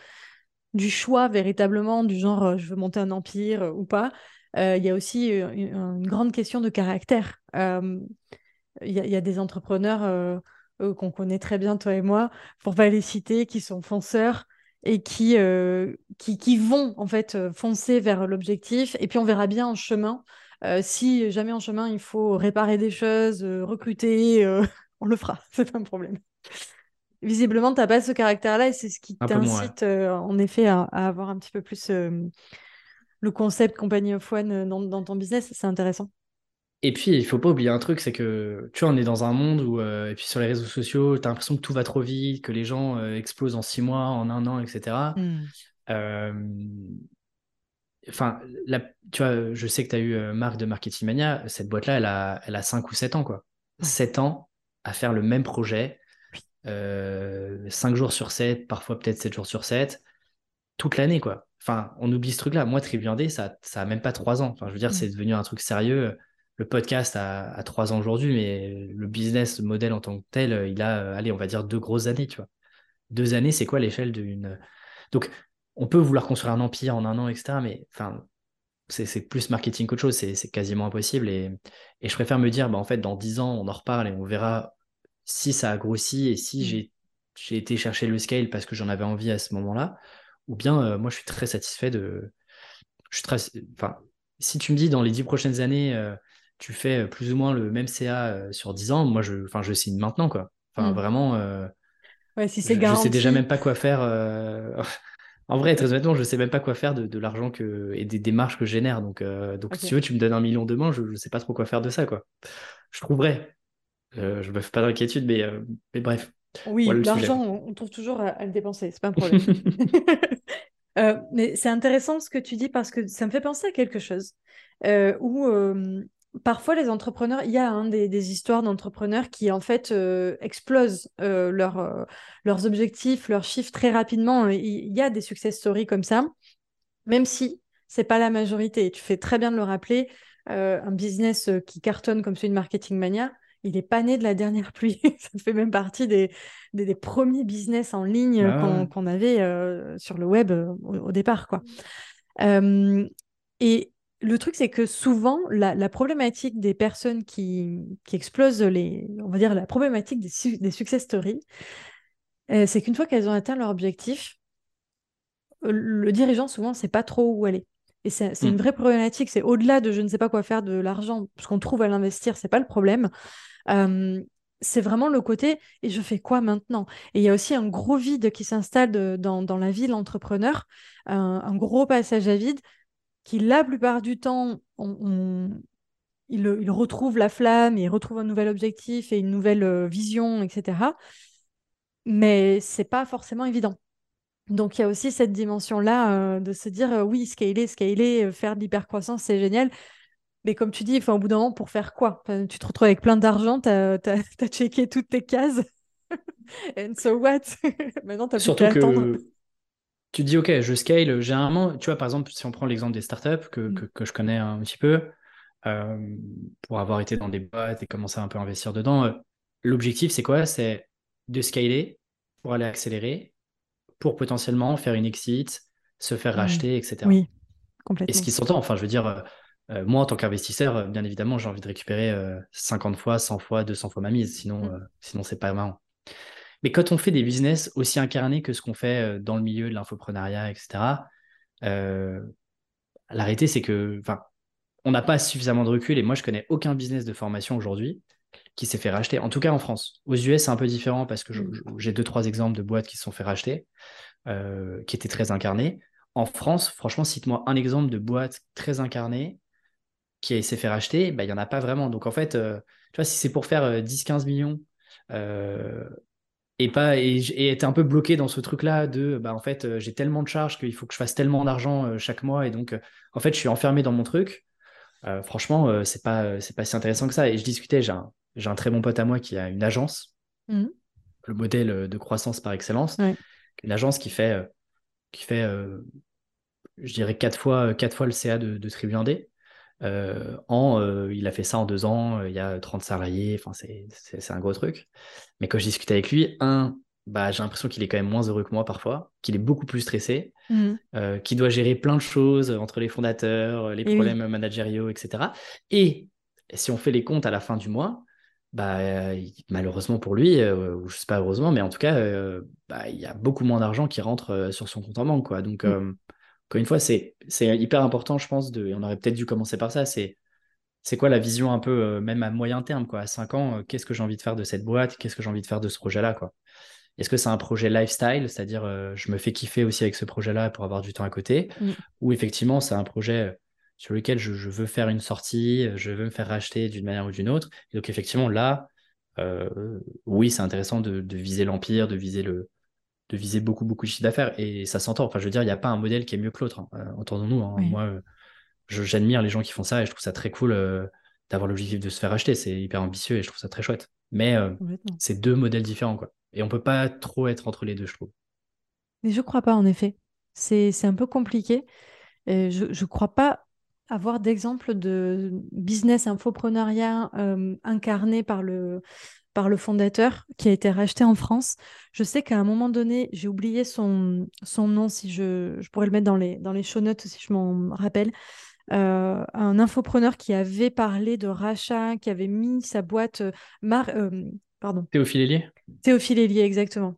du choix véritablement, du genre je veux monter un empire ou pas. il y a aussi une, grande question de caractère. Il y, y, a des entrepreneurs qu'on connaît très bien, toi et moi, pour pas les citer, qui sont fonceurs, et qui, euh, qui, qui, vont en fait euh, foncer vers l'objectif. Et puis on verra bien en chemin. Euh, si jamais en chemin il faut réparer des choses, recruter, <laughs> on le fera, <laughs> c'est pas un problème. visiblement, tu n'as pas ce caractère-là et c'est ce qui t'incite euh, en effet à, à avoir un petit peu plus euh, le concept Company of One euh, dans, dans ton business. C'est intéressant. Et puis, il faut pas oublier un truc, c'est que, tu vois, on est dans un monde où, euh, et puis sur les réseaux sociaux, tu as l'impression que tout va trop vite, que les gens euh, explosent en six mois, en un an, etc. Euh, Enfin, la- tu vois, je sais que tu as eu euh, Marc de Marketing Mania, cette boîte-là, elle a, elle a 5 ou 7 ans, quoi. Ouais. 7 ans à faire le même projet, euh, 5 jours sur 7, parfois peut-être 7 jours sur 7, toute l'année, quoi. Enfin, on oublie ce truc-là. Moi, 1D, ça, ça a même pas 3 ans. Enfin, je veux dire, Mm. c'est devenu un truc sérieux. Le podcast a, a 3 ans aujourd'hui, mais le business model en tant que tel, euh, il a, euh, allez, on va dire deux grosses années, tu vois. Deux années, c'est quoi l'échelle d'une... Donc, on peut vouloir construire un empire en un an, etc., mais enfin, c'est plus marketing qu'autre chose, c'est quasiment impossible. Et, et je préfère me dire, bah, en fait, dans 10 ans, on en reparle et on verra si ça a grossi et si Mm. j'ai été chercher le scale parce que j'en avais envie à ce moment-là, ou bien euh, moi, je suis très satisfait de... Je suis très... Enfin, si tu me dis dans les 10 prochaines années, euh, tu fais plus ou moins le même CA euh, sur 10 ans, moi, je, enfin, je signe maintenant, quoi. Enfin, Mm. vraiment, euh, Ouais, si c'est je, je sais déjà même pas quoi faire. euh, <laughs> En vrai, très honnêtement, je sais même pas quoi faire de, de l'argent que et des démarches que je génère. Donc, euh, donc si tu veux, tu me donnes un million demain, je, je sais pas trop quoi faire de ça, quoi. Je trouverai. Euh, je me fais pas d'inquiétude, mais, euh, mais bref. Oui, Voilà l'argent, on trouve toujours à, à le dépenser, c'est pas un problème. <laughs> <laughs> Euh, mais c'est intéressant ce que tu dis parce que ça me fait penser à quelque chose euh, où euh, parfois les entrepreneurs, il y a hein, des, des histoires d'entrepreneurs qui en fait euh, explosent euh, leur, euh, leurs objectifs, leurs chiffres très rapidement. Il y a des success stories comme ça, même si c'est pas la majorité. Tu fais très bien de le rappeler. euh, un business qui cartonne comme celui de Marketing Mania, il est pas né de la dernière pluie. <laughs> ça fait même partie des, des, des premiers business en ligne Bah qu'on avait sur le web au, au départ, quoi. Et le truc, c'est que souvent, la, la problématique des personnes qui, qui explosent les, on va dire la problématique des, su- des success stories, euh, c'est qu'une fois qu'elles ont atteint leur objectif, euh, le dirigeant, souvent, ne sait pas trop où aller. Et c'est une Mm. vraie problématique. C'est au-delà de je ne sais pas quoi faire de l'argent, parce qu'on trouve à l'investir, c'est pas le problème. Euh, c'est vraiment le côté et je fais quoi maintenant? Et il y a aussi un gros vide qui s'installe dans, dans la vie de l'entrepreneur, un, un gros passage à vide qui, la plupart du temps, on, on- il, il retrouve la flamme, il retrouve un nouvel objectif et une nouvelle euh, vision, etc. Mais c'est pas forcément évident. Donc il y a aussi cette dimension-là euh, de se dire euh, oui, scaler, scaler, euh, faire de l'hypercroissance, c'est génial. Mais comme tu dis, enfin, au bout d'un moment, pour faire quoi? Enfin, tu te retrouves avec plein d'argent, tu as, checké toutes tes cases. <laughs> And so what? <laughs> Maintenant, tu plus Surtout qu'à attendre. Tu te dis, OK, je scale. Généralement, tu vois, par exemple, si on prend l'exemple des startups que, Mm. que, que je connais un petit peu, euh, pour avoir été dans des boîtes et commencer à un peu investir dedans, euh, l'objectif, c'est quoi? C'est de scaler pour aller accélérer, pour potentiellement faire une exit, se faire racheter, etc. Oui, Et ce complètement. qui s'entend, enfin, je veux dire, euh, moi, en tant qu'investisseur, bien évidemment, j'ai envie de récupérer euh, 50 fois, 100 fois, 200 fois ma mise, sinon, Mm. sinon c'est pas marrant. Mais quand on fait des business aussi incarnés que ce qu'on fait euh, dans le milieu de l'infoprenariat, etc., euh, la réalité, c'est que, on n'a pas suffisamment de recul et moi, je connais aucun business de formation aujourd'hui qui s'est fait racheter, en tout cas en France. Aux US, c'est un peu différent parce que Mm. j'ai deux, trois exemples de boîtes qui se sont fait racheter, euh, qui étaient très incarnées. En France, franchement, cite-moi un exemple de boîte très incarnée qui s'est fait racheter, bah, il n'y en a pas vraiment. Donc en fait, euh, tu vois, si c'est pour faire euh, 10-15 millions euh, et pas et, être un peu bloqué dans ce truc-là de bah, en fait, euh, j'ai tellement de charges qu'il faut que je fasse tellement d'argent euh, chaque mois et donc euh, en fait, je suis enfermé dans mon truc. Franchement, c'est pas, c'est pas si intéressant que ça. Et je discutais, j'ai un, j'ai un très bon pote à moi qui a une agence, Mm. le modèle de croissance par excellence, Ouais. une agence qui fait, qui fait je dirais, quatre fois, quatre fois le CA de, de Tribu 1D. Euh, en, euh, il a fait ça en deux ans, euh, il y a 30 salariés, enfin, c'est, un gros truc. Mais quand je discute avec lui, un, bah, j'ai l'impression qu'il est quand même moins heureux que moi parfois, qu'il est beaucoup plus stressé, Mm. euh, qu'il doit gérer plein de choses entre les fondateurs, les Et oui. problèmes managériaux, etc. Et si on fait les comptes à la fin du mois, bah, euh, malheureusement pour lui, euh, ou je sais pas heureusement, mais en tout cas, bah, il y a beaucoup moins d'argent qui rentre sur son compte en banque. Quoi. Donc, Mm. Euh, encore une fois, c'est, hyper important, je pense, de, et on aurait peut-être dû commencer par ça, c'est c'est quoi la vision un peu, euh, même à moyen terme, quoi, à 5 ans, euh, qu'est-ce que j'ai envie de faire de cette boîte, qu'est-ce que j'ai envie de faire de ce projet-là, quoi? Est-ce que c'est un projet lifestyle, c'est-à-dire je me fais kiffer aussi avec ce projet-là pour avoir du temps à côté, Mm. ou effectivement c'est un projet sur lequel je, je veux faire une sortie, je veux me faire racheter d'une manière ou d'une autre. Et donc effectivement là, euh, oui, c'est intéressant de, de viser l'empire, de viser le, de viser beaucoup beaucoup de chiffre d'affaires et ça s'entend. Enfin, je veux dire, il n'y a pas un modèle qui est mieux que l'autre. hein. Euh, Entendons-nous. hein. Oui. Moi, euh, j'admire les gens qui font ça et je trouve ça très cool euh, d'avoir l'objectif de se faire acheter. C'est hyper ambitieux et je trouve ça très chouette. Mais euh, c'est deux modèles différents, quoi. Et on peut pas trop être entre les deux, je trouve. Mais je crois pas, en effet. C'est, c'est un peu compliqué. Je ne crois pas avoir d'exemple de business infopreneuriat euh, incarné par le, par le fondateur qui a été racheté en France. Je sais qu'à un moment donné, j'ai oublié son, son nom, si je, je pourrais le mettre dans les, dans les show notes si je m'en rappelle. Euh, un infopreneur qui avait parlé de rachat, qui avait mis sa boîte euh, mar- euh, pardon, Théophile Hélier? Théophile Hélier, exactement.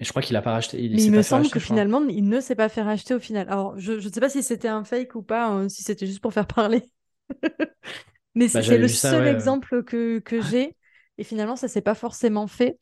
Et je crois qu'il a pas racheté. Il Mais il me semble racheter, que finalement, il ne s'est pas fait racheter au final. Alors, je ne sais pas si c'était un fake ou pas, hein, si c'était juste pour faire parler. <laughs> Mais Bah, c'est le ça, seul ouais, euh. exemple que, que j'ai. Et finalement, ça s'est pas forcément fait.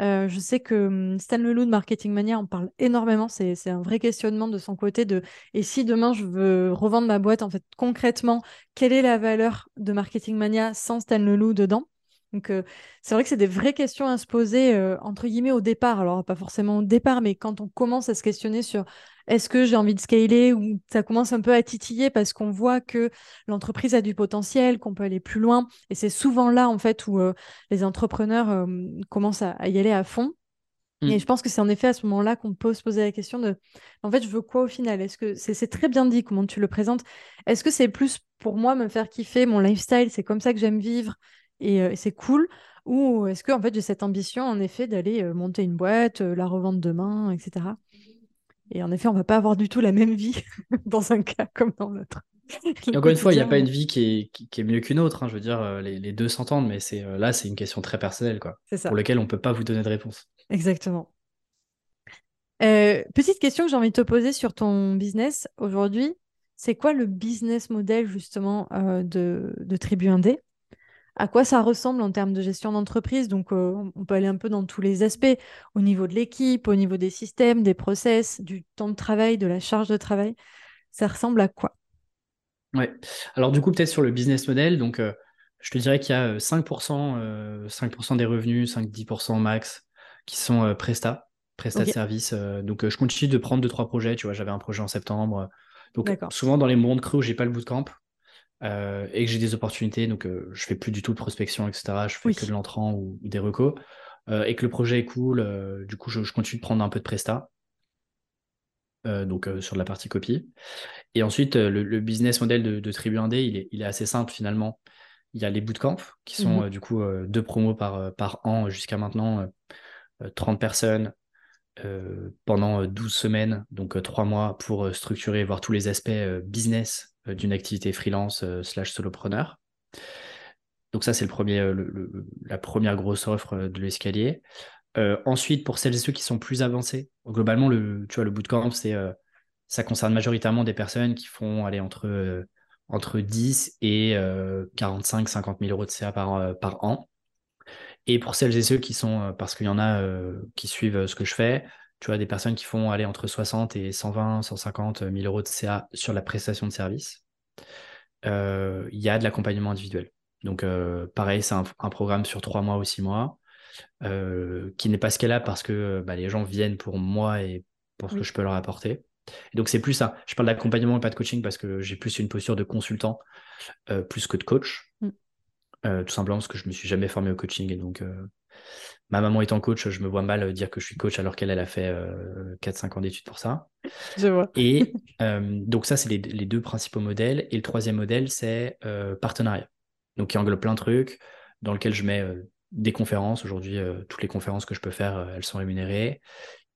Euh, je sais que hum, Stan Leloup de Marketing Mania en parle énormément. C'est c'est un vrai questionnement de son côté de et si demain je veux revendre ma boîte, en fait, concrètement, quelle est la valeur de Marketing Mania sans Stan Leloup dedans? Donc, euh, c'est vrai que c'est des vraies questions à se poser, euh, entre guillemets, au départ. Alors, pas forcément au départ, mais quand on commence à se questionner sur est-ce que j'ai envie de scaler ou ça commence un peu à titiller parce qu'on voit que l'entreprise a du potentiel, qu'on peut aller plus loin. Et c'est souvent là, en fait, où euh, les entrepreneurs euh, commencent à, à y aller à fond. Mm. Et je pense que c'est en effet à ce moment-là qu'on peut se poser la question de, en fait, je veux quoi au final? Est-ce que c'est très bien dit comment tu le présentes Est-ce que c'est plus pour moi me faire kiffer mon lifestyle C'est comme ça que j'aime vivre et, euh, et c'est cool? Ou est-ce que en fait j'ai cette ambition en effet d'aller monter une boîte, la revendre demain, etc. Et en effet, on va pas avoir du tout la même vie <laughs> dans un cas comme dans l'autre. Et encore une fois, il n'y a pas une vie qui est, qui, qui est mieux qu'une autre. hein. Je veux dire, euh, les, les deux s'entendent, mais c'est euh, là, c'est une question très personnelle, quoi, C'est ça. pour laquelle on peut pas vous donner de réponse. Exactement. Euh, petite question que j'ai envie de te poser sur ton business aujourd'hui. C'est quoi le business model justement euh, de, de Tribu Indé? À quoi ça ressemble en termes de gestion d'entreprise? Donc, euh, on- peut aller un peu dans tous les aspects, au niveau de l'équipe, au niveau des systèmes, des process, du temps de travail, de la charge de travail. Ça ressemble à quoi? Ouais. Alors du coup, peut-être sur le business model, donc euh, je te dirais qu'il y a euh, 5%, euh, 5% des revenus, 5-10% max, qui sont euh, Presta, Presta de service. euh, donc euh, je continue de prendre deux, trois projets. Tu vois, j'avais un projet en septembre. euh, donc souvent dans les mondes creux où j'ai pas le bootcamp euh, et que j'ai des opportunités, donc euh, je fais plus du tout de prospection, etc. Je fais Oui. que de l'entrant ou, ou des recos. euh, et que le projet est cool, euh, du coup je, je continue de prendre un peu de Presta. donc sur la partie copie. Et ensuite, le, le business model de, de Tribu Indé, il est, il est assez simple finalement. Il y a les bootcamps, qui sont Mhm. du coup deux promos par, par an jusqu'à maintenant, euh, euh, 30 personnes euh, pendant euh, 12 semaines, donc euh, 3 mois pour structurer et voir tous les aspects business d'une activité freelance euh, slash solopreneur. Donc ça, c'est le premier, euh, la première grosse offre euh, de l'escalier. Euh, ensuite, pour celles et ceux qui sont plus avancés, globalement, le, tu vois, le bootcamp, c'est, euh, ça concerne majoritairement des personnes qui font aller entre, euh, entre 10 et euh, 45, 50 000 euros de CA par, euh, par an. Et pour celles et ceux qui sont, euh, parce qu'il y en a euh, qui suivent euh, ce que je fais, tu vois, des personnes qui font aller entre 60 et 120, 150 000 euros de CA sur la prestation de service, euh, il y a de l'accompagnement individuel. Donc, euh, pareil, c'est un, un programme sur trois mois ou six mois euh, qui n'est pas scalable parce que bah, les gens viennent pour moi et pour ce Oui. que je peux leur apporter. Et donc, c'est plus ça. Je parle d'accompagnement et pas de coaching parce que j'ai plus une posture de consultant plus que de coach. Mm. Tout simplement parce que je me suis jamais formé au coaching et donc ma maman étant coach, je me vois mal dire que je suis coach alors qu'elle elle a fait euh, 4-5 ans d'études pour ça. Je vois. Et <laughs> euh, donc ça, c'est les, les deux principaux modèles. Et le troisième modèle, c'est euh, partenariat. Donc qui englobe plein de trucs, dans lequel je mets euh, des conférences. Aujourd'hui, euh, toutes les conférences que je peux faire, euh, elles sont rémunérées.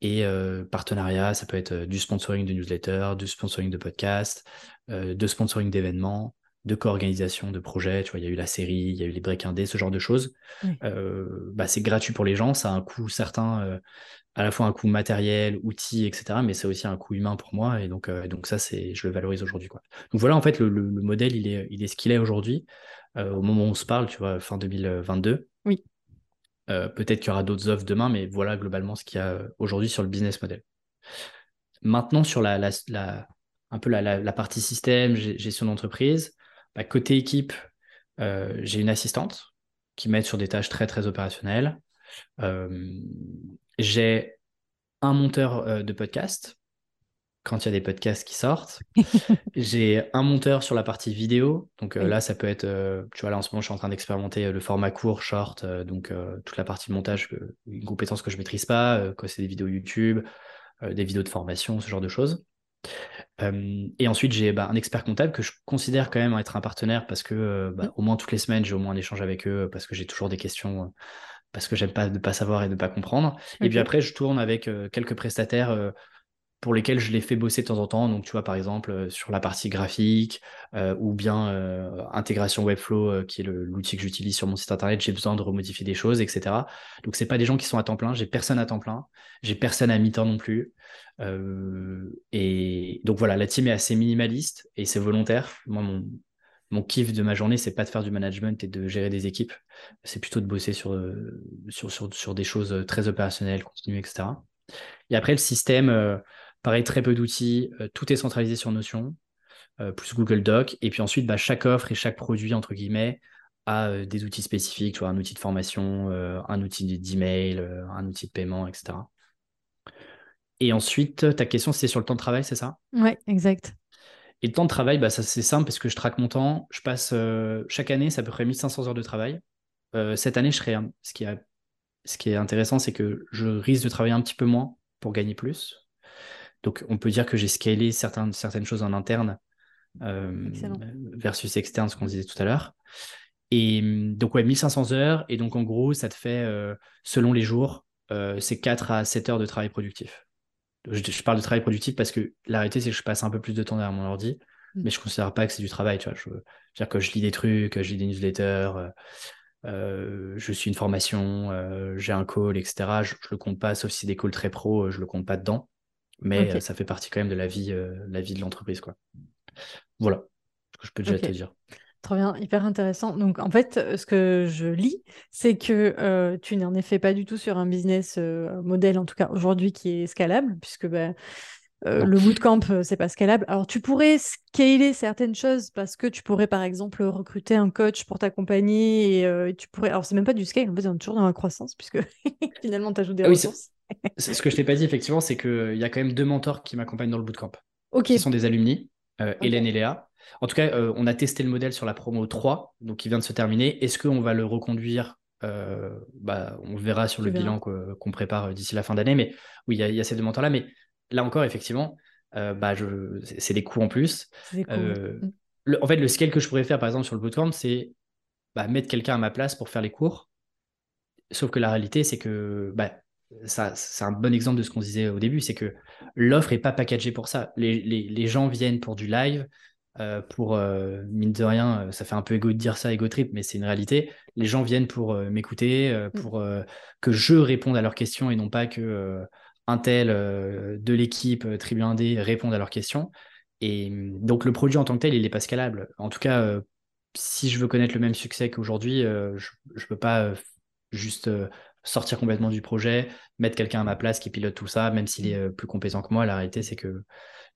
Et euh, partenariat, ça peut être euh, du sponsoring de newsletter, du sponsoring de podcast, euh, de sponsoring d'événements, de co-organisation de projets. Tu vois, il y a eu la série, il y a eu les break indés, ce genre de choses. Oui. Euh, bah, c'est gratuit pour les gens, ça a un coût certain, euh, à la fois un coût matériel, outils, etc. Mais c'est aussi un coût humain pour moi. Et donc, euh, donc ça, c'est, je le valorise aujourd'hui. Quoi. Donc voilà, en fait, le, le- le modèle, il est, il est ce qu'il est aujourd'hui. Au moment où on se parle, tu vois, fin 2022. Oui. Peut-être qu'il y aura d'autres offres demain, mais voilà globalement ce qu'il y a aujourd'hui sur le business model. Maintenant, sur la, un peu la, partie système, gestion d'entreprise, bah, côté équipe, j'ai une assistante qui m'aide sur des tâches très très opérationnelles. j'ai un monteur de podcast quand il y a des podcasts qui sortent. <laughs> j'ai un monteur sur la partie vidéo. Donc euh, là, ça peut être, euh, tu vois, là en ce moment, je suis en train d'expérimenter euh, le format court, short, donc toute la partie montage, une compétence que je maîtrise pas, quoi, c'est des vidéos YouTube, des vidéos de formation, ce genre de choses. Et ensuite, j'ai bah, un expert comptable que je considère quand même être un partenaire parce que bah, au moins toutes les semaines, j'ai au moins un échange avec eux parce que j'ai toujours des questions parce que j'aime pas ne pas savoir et ne pas comprendre. Et puis après, je tourne avec quelques prestataires pour lesquels je les fais bosser de temps en temps. Donc, tu vois, par exemple, euh, sur la partie graphique euh, ou bien euh, intégration Webflow, qui est l'outil que j'utilise sur mon site internet, j'ai besoin de remodifier des choses, etc. Donc, c'est pas des gens qui sont à temps plein. J'ai personne à temps plein. J'ai personne à mi-temps non plus. et donc, voilà, la team est assez minimaliste et c'est volontaire. Moi, mon, kiff de ma journée, c'est pas de faire du management et de gérer des équipes. C'est plutôt de bosser sur, sur, sur, des choses très opérationnelles, continues, etc. Et après, le système Pareil, très peu d'outils, euh, tout est centralisé sur Notion, euh, plus Google Doc. Et puis ensuite, bah, chaque offre et chaque produit, entre guillemets, a euh, des outils spécifiques, tu vois, un outil de formation, un outil d'email, un outil de paiement, etc. Et ensuite, ta question, c'est sur le temps de travail, c'est ça? Oui, exact. Et le temps de travail, bah, ça, c'est simple parce que je traque mon temps. Je passe chaque année, c'est à peu près 1500 heures de travail. cette année, je serai. Ce qui, ce qui est intéressant, c'est que je risque de travailler un petit peu moins pour gagner plus. Donc, on peut dire que j'ai scalé certaines, certaines choses en interne euh, versus externe, ce qu'on disait tout à l'heure. Et donc, ouais, 1500 heures. Et donc, en gros, ça te fait, euh, selon les jours, euh, c'est 4 à 7 heures de travail productif. Je, parle de travail productif parce que la réalité, c'est que je passe un peu plus de temps derrière mon ordi, mm. mais je ne considère pas que c'est du travail. Tu vois. Je, veux dire que je lis des trucs, je lis des newsletters, je suis une formation, j'ai un call, etc. Je ne le compte pas, sauf si c'est des calls très pro, je ne le compte pas dedans mais euh, ça fait partie quand même de la vie, euh, la vie de l'entreprise. Quoi. Voilà ce que je peux déjà te dire. Trop bien, hyper intéressant. Donc en fait, euh, ce que je lis, c'est que tu n'es en effet pas du tout sur un business modèle, en tout cas aujourd'hui, qui est scalable, puisque bah, le bootcamp, c'est pas scalable. Alors tu pourrais scaler certaines choses parce que tu pourrais par exemple recruter un coach pour t'accompagner et, tu pourrais. Alors c'est même pas du scale, en fait, on est toujours dans la croissance puisque <laughs> finalement tu ajoutes des ah ressources. Ce que je t'ai pas dit, effectivement, c'est qu'il y a quand même deux mentors qui m'accompagnent dans le bootcamp. Ok. Qui sont des alumni, euh, Hélène et Léa. En tout cas, euh, on a testé le modèle sur la promo 3, donc qui vient de se terminer. Est-ce qu'on va le reconduire euh, bah, On verra sur le bilan qu'on prépare d'ici la fin d'année. Mais oui, il y, a ces deux mentors-là. Mais là encore, effectivement, bah, c'est des coûts en plus. Mm. en fait, le scale que je pourrais faire, par exemple, sur le bootcamp, c'est bah, mettre quelqu'un à ma place pour faire les cours. Sauf que la réalité, c'est que bah, ça, c'est un bon exemple de ce qu'on disait au début, c'est que l'offre n'est pas packagée pour ça. Les, gens viennent pour du live, euh, pour, euh, mine de rien, euh, ça fait un peu égo de dire ça, égo trip, mais c'est une réalité. Les gens viennent pour m'écouter, mm. pour que je réponde à leurs questions et non pas que un tel de l'équipe Tribu 1D réponde à leurs questions. Et donc le produit en tant que tel, il n'est pas scalable. En tout cas, si je veux connaître le même succès qu'aujourd'hui, je ne peux pas juste sortir complètement du projet, mettre quelqu'un à ma place qui pilote tout ça, même s'il est euh, plus compétent que moi. La réalité, c'est que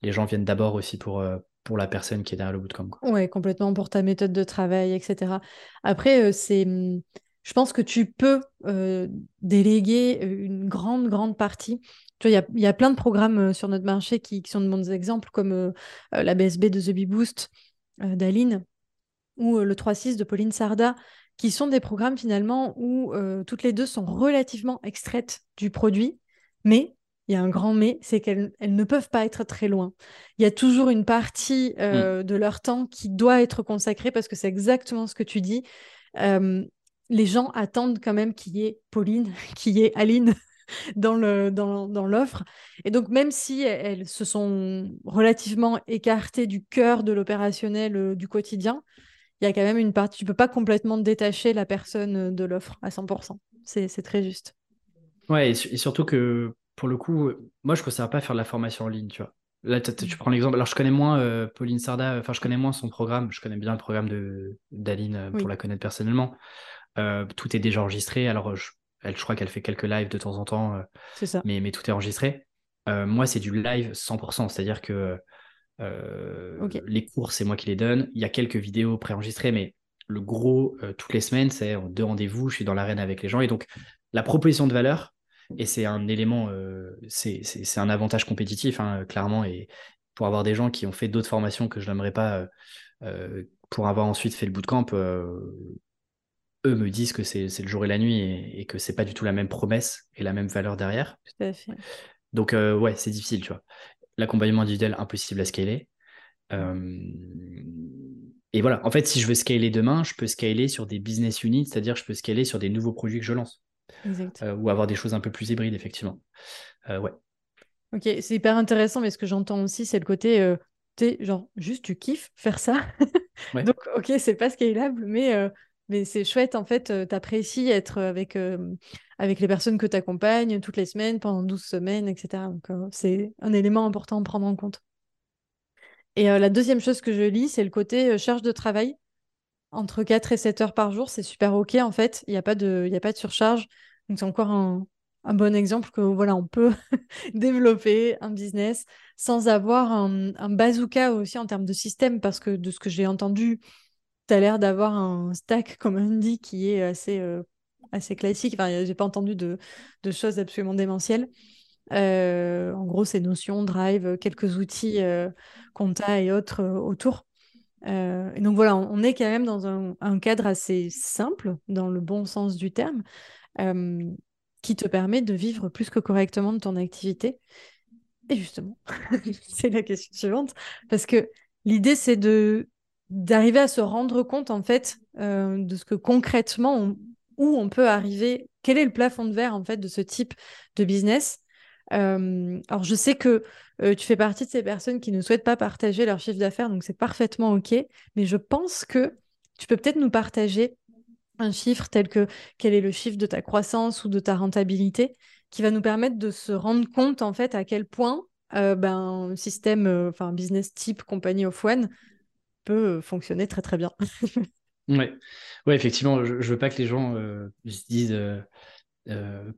les gens viennent d'abord aussi pour, euh, pour la personne qui est derrière le bootcamp. Oui, complètement pour ta méthode de travail, etc. Après, euh, c'est, hmm, je pense que tu peux déléguer une grande, grande partie. Tu vois, il y, a, plein de programmes sur notre marché qui, sont de bons exemples, comme la BSB de The Bee Boost d'Aline ou le 3.6 de Pauline Sarda, qui sont des programmes finalement où euh, toutes les deux sont relativement extraites du produit, mais il y a un grand mais, c'est qu'elles ne peuvent pas être très loin. Il y a toujours une partie euh, mm. de leur temps qui doit être consacrée parce que c'est exactement ce que tu dis. Euh, les gens attendent quand même qu'il y ait Pauline, <laughs> qu'il y ait Aline <laughs> dans l'offre. Dans, dans et donc, même si elles se sont relativement écartées du cœur de l'opérationnel du quotidien, il y a quand même une partie, tu peux pas complètement détacher la personne euh, de l'offre à 100%. C'est très juste. Ouais, et, surtout que pour le coup, moi je ne pas faire de la formation en ligne, tu vois. Là, tu prends l'exemple. Alors, je connais moins euh, Pauline Sarda, enfin, je connais moins son programme. Je connais bien le programme d'Aline euh, pour la connaître personnellement. tout est déjà enregistré. Alors, je, Elle, je crois qu'elle fait quelques lives de temps en temps, C'est ça. mais, mais tout est enregistré. moi, c'est du live 100%, c'est-à-dire que les cours, c'est moi qui les donne. Il y a quelques vidéos préenregistrées, mais le gros, toutes les semaines, c'est deux rendez-vous, je suis dans l'arène avec les gens. Et donc, la proposition de valeur, et c'est un élément, c'est un avantage compétitif, hein, clairement, et pour avoir des gens qui ont fait d'autres formations que je n'aimerais pas, pour avoir ensuite fait le bootcamp, eux me disent que c'est le jour et la nuit et, que c'est pas du tout la même promesse et la même valeur derrière. Tout à fait. Donc, ouais, c'est difficile, tu vois. L'accompagnement individuel, impossible à scaler. et voilà, en fait, si je veux scaler demain, je peux scaler sur des business units, c'est-à-dire je peux scaler sur des nouveaux produits que je lance. ou avoir des choses un peu plus hybrides, effectivement. ouais. Ok, c'est hyper intéressant, mais ce que j'entends aussi, c'est le côté, tu sais, genre, juste tu kiffes faire ça. <laughs> Donc, ok, c'est pas scalable, mais, mais c'est chouette, en fait, tu apprécies être avec, avec les personnes que tu accompagnes toutes les semaines, pendant 12 semaines, etc. Donc, c'est un élément important à prendre en compte. Et la deuxième chose que je lis, c'est le côté charge de travail. Entre 4 et 7 heures par jour, c'est super OK, en fait. Il n'y a, pas de, a pas de surcharge. Donc, c'est encore un, un bon exemple que voilà, on peut <laughs> développer un business sans avoir un, bazooka aussi en termes de système, parce que de ce que j'ai entendu, tu as l'air d'avoir un stack, comme on dit, qui est assez, euh, assez classique. Enfin, j'ai pas entendu de, choses absolument démentielles. Euh, en gros, c'est Notion, Drive, quelques outils euh, compta et autres autour. et donc voilà, on, est quand même dans un, cadre assez simple, dans le bon sens du terme qui te permet de vivre plus que correctement de ton activité Et justement, <laughs> c'est la question suivante, parce que l'idée, c'est de d'arriver à se rendre compte, en fait, euh, de ce que concrètement, où on peut arriver, quel est le plafond de verre, en fait, de ce type de business. Euh, alors, je sais que euh, tu fais partie de ces personnes qui ne souhaitent pas partager leur chiffre d'affaires, donc c'est parfaitement OK, mais je pense que tu peux peut-être nous partager un chiffre tel que quel est le chiffre de ta croissance ou de ta rentabilité, qui va nous permettre de se rendre compte en fait à quel point ben, système, enfin business type compagnie of one peut euh, fonctionner très très bien. <laughs> oui, ouais, effectivement, je, ne veux pas que les gens se disent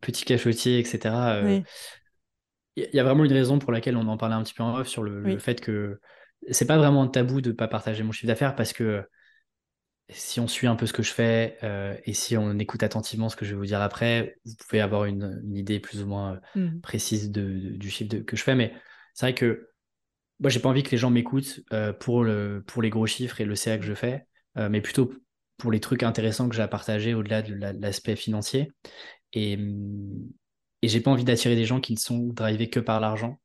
petit cachotier, etc. Il y a vraiment une raison pour laquelle on en parlait un petit peu en off sur le, le fait que c'est pas vraiment un tabou de pas partager mon chiffre d'affaires parce que si on suit un peu ce que je fais euh, et si on écoute attentivement ce que je vais vous dire après, vous pouvez avoir une, idée plus ou moins euh, mmh. précise du chiffre que je fais. Mais c'est vrai que moi, j'ai pas envie que les gens m'écoutent euh, pour, le, pour les gros chiffres et le CA que je fais, mais plutôt pour les trucs intéressants que j'ai à partager au-delà de l'aspect financier. Et, et j'ai pas envie d'attirer des gens qui ne sont drivés que par l'argent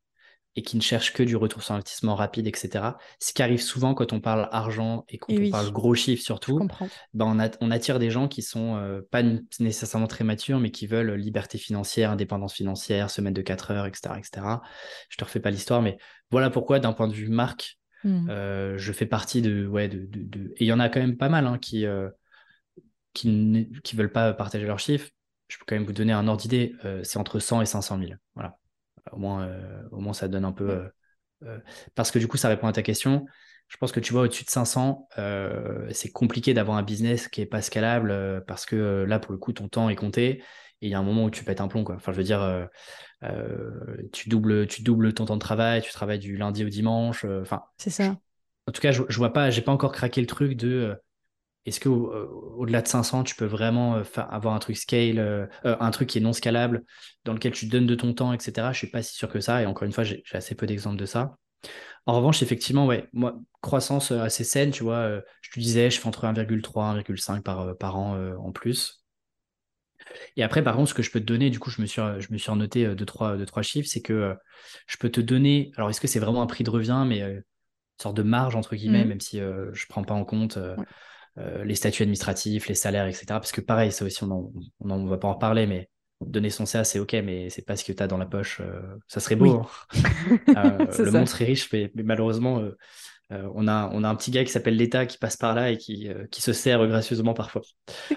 et qui ne cherchent que du retour sur investissement rapide, etc. Ce qui arrive souvent quand on parle argent et quand on parle gros chiffres surtout, ben on, attire des gens qui sont euh, pas nécessairement très matures, mais qui veulent liberté financière, indépendance financière, semaine de 4 heures, etc. etc. Je te refais pas l'histoire, mais voilà pourquoi, d'un point de vue marque, mmh. euh, je fais partie de... Ouais, de, Et il y en a quand même pas mal hein, qui, euh, qui ne veulent pas partager leurs chiffres. Je peux quand même vous donner un ordre d'idée, c'est entre 100 et 500 000. Voilà. Au moins, euh, au moins ça donne un peu. Euh, euh, parce que du coup, ça répond à ta question. Je pense que tu vois, au-dessus de 500, c'est compliqué d'avoir un business qui est pas scalable parce que là, pour le coup, ton temps est compté et il y a un moment où tu pètes un plomb. Quoi. Enfin, je veux dire, tu, doubles, tu doubles ton temps de travail, tu travailles du lundi au dimanche. Enfin, c'est ça. en tout cas, je, je vois pas, j'ai pas encore craqué le truc de est-ce que euh, au-delà de 500, tu peux vraiment euh, avoir un truc scale, euh, un truc qui est non scalable, dans lequel tu donnes de ton temps, etc. Je suis pas si sûr que ça. Et encore une fois, j'ai assez peu d'exemples de ça. En revanche, effectivement, ouais, moi, croissance assez saine, tu vois, je te disais, je fais entre 1,3 et 1,5 par, par an en plus. Et après, par contre, ce que je peux te donner, du coup, je me suis, je me suis noté deux, trois, deux, trois chiffres, c'est que je peux te donner, alors est-ce que c'est vraiment un prix de revient, mais une sorte de marge, entre guillemets, mmh. même si je ne prends pas en compte. Euh, les statuts administratifs, les salaires, etc. Parce que pareil, ça aussi, on ne va pas en parler, mais donner son CA, c'est OK, mais c'est pas ce que tu as dans la poche. Euh, ça serait beau. Hein. <laughs> Euh, le monde serait riche, mais, malheureusement, on, a, on a un petit gars qui s'appelle l'État qui passe par là et qui, qui se sert gracieusement parfois.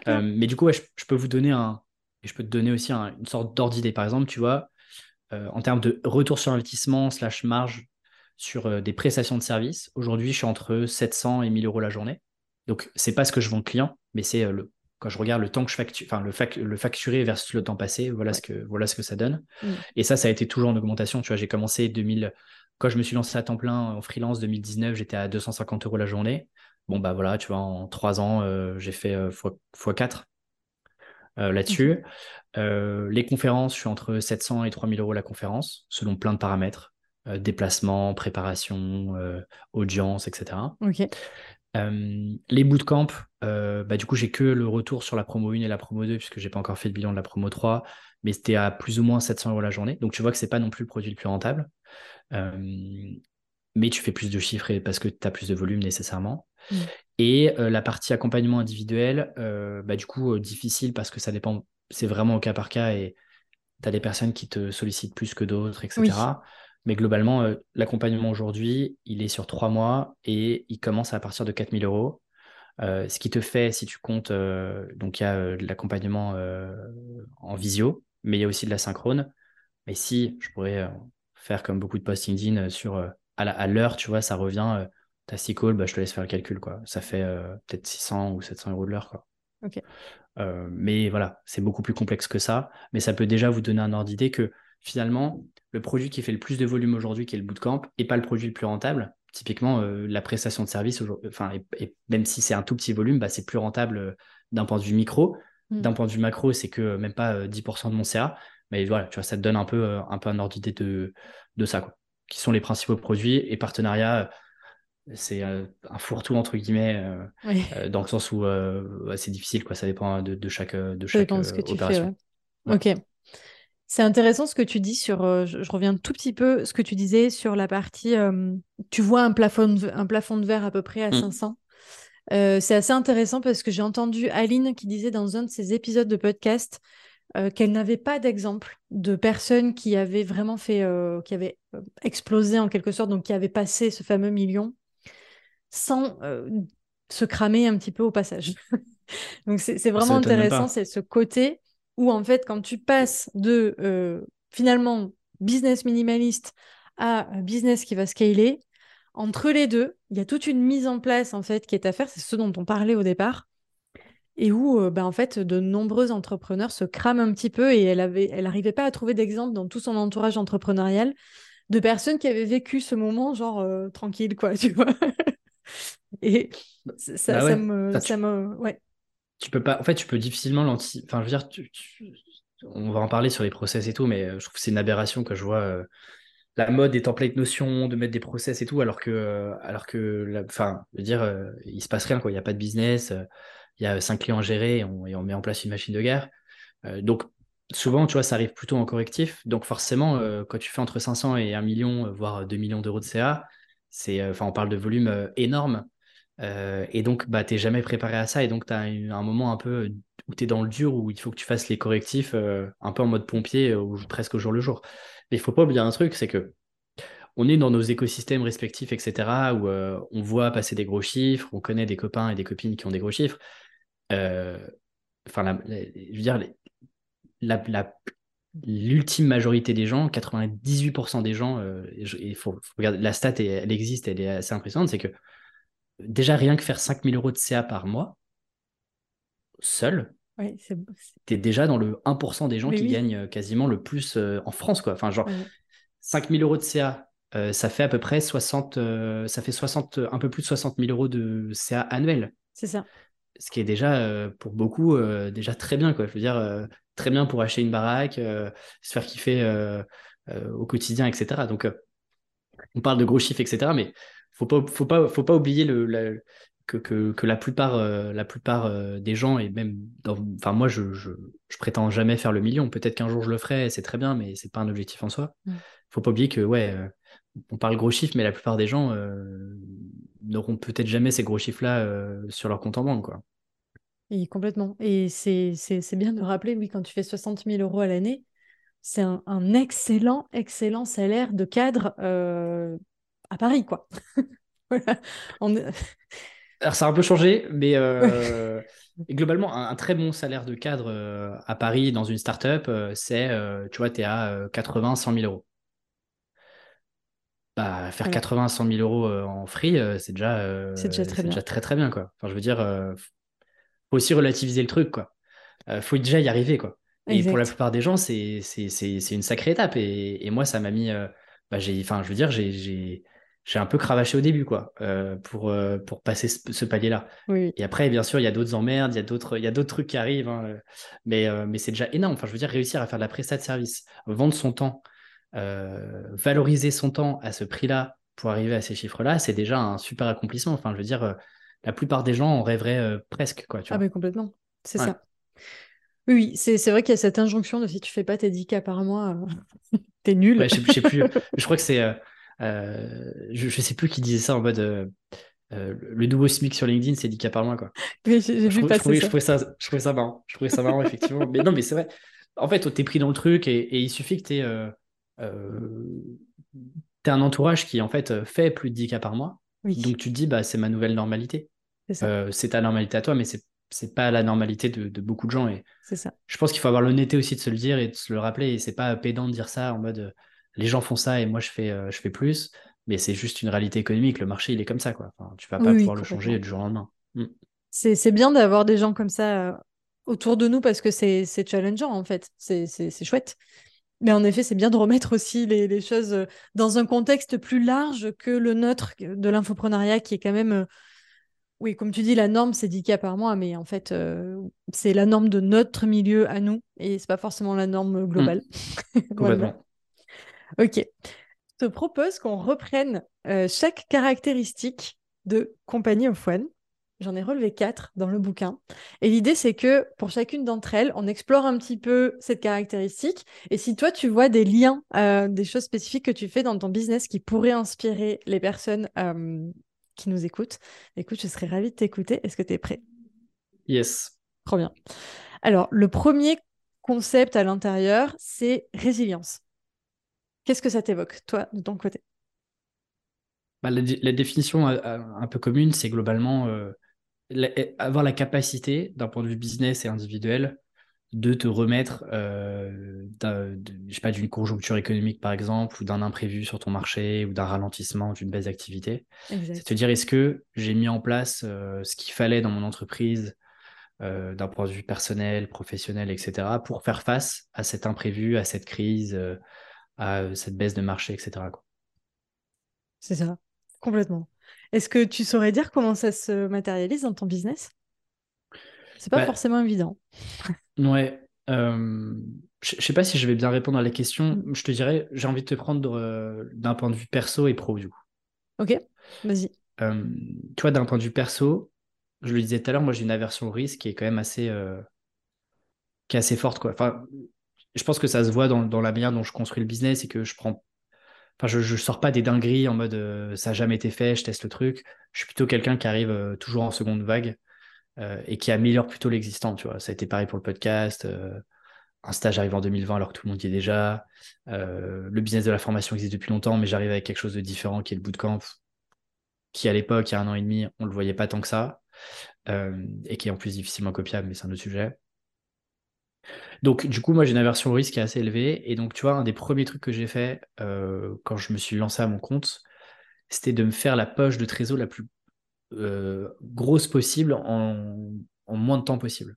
mais du coup, je, peux vous donner un. Et je peux te donner aussi une sorte d'ordre d'idée. Par exemple, tu vois, en termes de retour sur investissement slash marge sur des prestations de services, aujourd'hui, je suis entre 700 et 1000 euros la journée. Donc, c'est pas ce que je vends client, mais c'est euh, le quand je regarde le temps que je facture, enfin le, le facturé versus le temps passé, voilà, ce, que, voilà ce que ça donne. Mm. Et ça, ça a été toujours en augmentation. Tu vois, j'ai commencé 2000, quand je me suis lancé à temps plein en freelance 2019, j'étais à 250 euros la journée. Bon, bah voilà, tu vois, en trois ans, euh, j'ai fait x4 euh, là-dessus. les conférences, je suis entre 700 et 3000 euros la conférence, selon plein de paramètres. déplacement, préparation, audience, etc. Ok. Euh, les bootcamps, euh, bah, du coup, j'ai que le retour sur la promo 1 et la promo 2, puisque j'ai pas encore fait le bilan de la promo 3, mais c'était à plus ou moins 700 euros la journée. Donc, tu vois que c'est pas non plus le produit le plus rentable. Euh, mais tu fais plus de chiffres parce que tu as plus de volume nécessairement. Mm. Et la partie accompagnement individuel, bah, du coup, difficile parce que ça dépend, c'est vraiment au cas par cas et tu as des personnes qui te sollicitent plus que d'autres, etc. Mais globalement, euh, l'accompagnement aujourd'hui, il est sur trois mois et il commence à partir de 4000 euros. Euh, ce qui te fait, si tu comptes, euh, donc il y a de l'accompagnement en visio, mais il y a aussi de la synchrone. Mais si je pourrais faire comme beaucoup de post LinkedIn sur à l'heure, tu vois, ça revient, ta six calls, bah, je te laisse faire le calcul, quoi. Ça fait peut-être 600 ou 700 euros de l'heure, quoi. mais voilà, c'est beaucoup plus complexe que ça. Mais ça peut déjà vous donner un ordre d'idée que finalement, le produit qui fait le plus de volume aujourd'hui, qui est le bootcamp, n'est pas le produit le plus rentable. Typiquement, euh, la prestation de service, enfin, et, même si c'est un tout petit volume, bah, c'est plus rentable euh, d'un point de vue micro. Mm. D'un point de vue macro, c'est que même pas 10% euh, de mon CA. Mais voilà, tu vois, ça te donne un peu un, peu un ordre d'idée de, de ça. Quoi. Qui sont les principaux produits et partenariats c'est un fourre-tout entre guillemets dans le sens où c'est difficile quoi ça dépend de, chaque de chaque opération ok c'est intéressant ce que tu dis sur, euh, je, reviens tout petit peu, ce que tu disais sur la partie, euh, tu vois un plafond, de, un plafond de verre à peu près à 500. Mmh. Euh, c'est assez intéressant parce que j'ai entendu Aline qui disait dans un de ses épisodes de podcast qu'elle n'avait pas d'exemple de personnes qui avaient vraiment fait, qui avaient explosé en quelque sorte, donc qui avaient passé ce fameux million sans se cramer un petit peu au passage. <laughs> donc c'est vraiment intéressant, c'est ce côté où en fait, quand tu passes de euh, finalement business minimaliste à business qui va scaler, entre les deux, il y a toute une mise en place en fait qui est à faire. C'est ce dont on parlait au départ et où euh, bah, en fait de nombreux entrepreneurs se crament un petit peu et elle avait, elle n'arrivait pas à trouver d'exemple dans tout son entourage entrepreneurial de personnes qui avaient vécu ce moment genre euh, tranquille quoi, <laughs> tu vois. et ça, bah me, ça me, ouais tu peux en fait, tu peux difficilement l'anti. Enfin, je veux dire, on va en parler sur les process et tout, mais euh, je trouve que c'est une aberration que je vois euh, la mode des templates notions, de mettre des process et tout, alors que, euh, alors que, enfin, je veux dire, il se passe rien, quoi. Il n'y a pas de business, il y a cinq clients à gérer et on, met en place une machine de guerre. donc, souvent, tu vois, ça arrive plutôt en correctif. Donc, forcément, quand tu fais entre 500 et 1 million, voire 2 millions d'euros de CA, c'est, enfin, on parle de volume énorme. Euh, et donc, bah, tu n'es jamais préparé à ça. Et donc, tu as un moment un peu où tu es dans le dur, où il faut que tu fasses les correctifs euh, un peu en mode pompier, euh, ou presque au jour le jour. Mais il faut pas oublier un truc, c'est que on est dans nos écosystèmes respectifs, etc., où on voit passer des gros chiffres, on connaît des copains et des copines qui ont des gros chiffres. Enfin, je veux dire, l'ultime majorité des gens, 98% des gens, il faut, regarder, la stat, elle existe, elle est assez impressionnante, c'est que déjà rien que faire 5000 euros de CA par mois, seul, tu es déjà dans le 1% des gens qui gagnent euh, quasiment le plus euh, en France. Quoi. Enfin, genre, 5000 euros de CA, euh, ça fait à peu près 60, ça fait 60, un peu plus de 60 000 euros de CA annuel. C'est ça. Ce qui est déjà, pour beaucoup, déjà très bien. Quoi. Je veux dire, très bien pour acheter une baraque, se faire kiffer au quotidien, etc. Donc, on parle de gros chiffres, etc. Mais faut pas, faut pas, faut pas oublier le, que, que, que, la plupart, euh, la plupart euh, des gens, et même dans, enfin, moi, je, je, je, prétends jamais faire le million. Peut-être qu'un jour je le ferai, c'est très bien, mais c'est pas un objectif en soi. Il mm. Faut pas oublier que, ouais, euh, on parle gros chiffres, mais la plupart des gens n'auront peut-être jamais ces gros chiffres-là sur leur compte en banque, quoi. Et complètement. Et c'est bien de rappeler, oui, quand tu fais 60 000 euros à l'année, c'est un, un, excellent, excellent salaire de cadre à Paris, quoi. <laughs> voilà. Alors, ça a un peu changé, mais euh, <laughs> globalement, un, très bon salaire de cadre euh, à Paris dans une startup, euh, c'est, tu vois, tu es à 80, 100 000 euros. Bah, faire 80, 100 000 euros en free, c'est déjà, c'est déjà, très, très très bien, quoi. Enfin, je veux dire, faut aussi relativiser le truc, quoi. faut déjà y arriver, quoi. Et pour la plupart des gens, c'est une sacrée étape. Et, et moi, ça m'a mis. bah, enfin, je veux dire, j'ai j'ai un peu cravaché au début, quoi, euh, pour, euh, pour passer ce, palier-là. Et après, bien sûr, il y a d'autres emmerdes, il y a d'autres, il y a d'autres trucs qui arrivent, hein, euh, mais, mais c'est déjà énorme. Enfin, je veux dire, réussir à faire de la prestat de service, vendre son temps, valoriser son temps à ce prix-là pour arriver à ces chiffres-là, c'est déjà un super accomplissement. Enfin, je veux dire, la plupart des gens en rêveraient presque, quoi. Tu ah, mais complètement, c'est ça. Oui, c'est, c'est vrai qu'il y a cette injonction de si tu fais pas tes 10 cas par mois, <laughs> t'es nul. je, sais, sais plus, <laughs> je crois que c'est euh, je, ne sais plus qui disait ça en mode euh, euh, le nouveau SMIC sur LinkedIn, c'est 10 par mois. Quoi. <laughs> j'ai vu je, trouvais, ça. Je, trouvais ça, je trouvais ça marrant. Je trouvais ça marrant, effectivement. Mais non, mais c'est vrai. En fait, tu es pris dans le truc et, il suffit que tu aies, un entourage qui, en fait, fait plus de 10 cas par mois. Donc, tu te dis, bah, c'est ma nouvelle normalité. C'est ta normalité à toi, mais c'est c'est pas la normalité de, beaucoup de gens. Et ça. Je pense qu'il faut avoir l'honnêteté aussi de se le dire et de se le rappeler. Et c'est pas pédant de dire ça en mode les gens font ça et moi je fais, euh, je fais plus, mais c'est juste une réalité économique. Le marché, il est comme ça. Quoi. Enfin, tu vas pas pouvoir le changer du jour au lendemain. Mm. C'est bien d'avoir des gens comme ça euh, autour de nous parce que c'est challengeant en fait. C'est chouette. Mais en effet, c'est bien de remettre aussi les, les, choses euh, dans un contexte plus large que le nôtre de l'infoprenariat qui est quand même. Oui, comme tu dis, la norme, c'est 10 cas par mois, mais en fait, c'est la norme de notre milieu à nous et c'est pas forcément la norme globale. <laughs> Mm. Complètement. Ok. Je te propose qu'on reprenne euh, chaque caractéristique de Compagnie of One. J'en ai relevé quatre dans le bouquin. Et l'idée, c'est que pour chacune d'entre elles, on explore un petit peu cette caractéristique. Et si toi, tu vois des liens, euh, des choses spécifiques que tu fais dans ton business qui pourraient inspirer les personnes euh, qui nous écoutent, écoute, je serais ravie de t'écouter. Est-ce que tu es prêt? Yes. Trop bien. Alors, le premier concept à l'intérieur, c'est résilience. Qu'est-ce que ça t'évoque, toi, de ton côté? Bah, la, définition euh, euh, un peu commune, c'est globalement euh, avoir la capacité, d'un point de vue business et individuel, de te remettre d'une conjoncture économique, par exemple, ou d'un imprévu sur ton marché, ou d'un ralentissement, d'une baisse d'activité. C'est te dire, est-ce que j'ai mis en place ce qu'il fallait dans mon entreprise d'un point de vue personnel, professionnel, etc., pour faire face à cet imprévu, à cette crise à euh, cette baisse de marché, etc. C'est ça, complètement. Est-ce que tu saurais dire comment ça se matérialise dans ton business? C'est pas bah forcément évident. <laughs> ouais. Euh, je sais pas si je vais bien répondre à la question. Mm. Je te dirais, j'ai envie de te prendre euh, d'un point de vue perso et pro, du coup. Ok, vas-y. Euh, tu vois, d'un point de vue perso, je le disais tout à l'heure, moi j'ai une aversion au risque qui est quand même assez, qui est assez forte. Quoi. Enfin, je pense que ça se voit dans, la manière dont je construis le business et que je prends. Enfin, je, sors pas des dingueries en mode euh, ça n'a jamais été fait, je teste le truc. Je suis plutôt quelqu'un qui arrive euh, toujours en seconde vague euh, et qui améliore plutôt l'existant. Tu vois, ça a été pareil pour le podcast. un stage arrive en 2020 alors que tout le monde y est déjà. le business de la formation existe depuis longtemps, mais j'arrive avec quelque chose de différent qui est le bootcamp, qui à l'époque, il y a un an et demi, on le voyait pas tant que ça, et qui est en plus difficilement copiable, mais c'est un autre sujet. Donc, du coup, moi, j'ai une aversion au risque qui est assez élevée. Et donc, tu vois, un des premiers trucs que j'ai fait euh, quand je me suis lancé à mon compte, c'était de me faire la poche de trésor la plus euh, grosse possible en, moins de temps possible.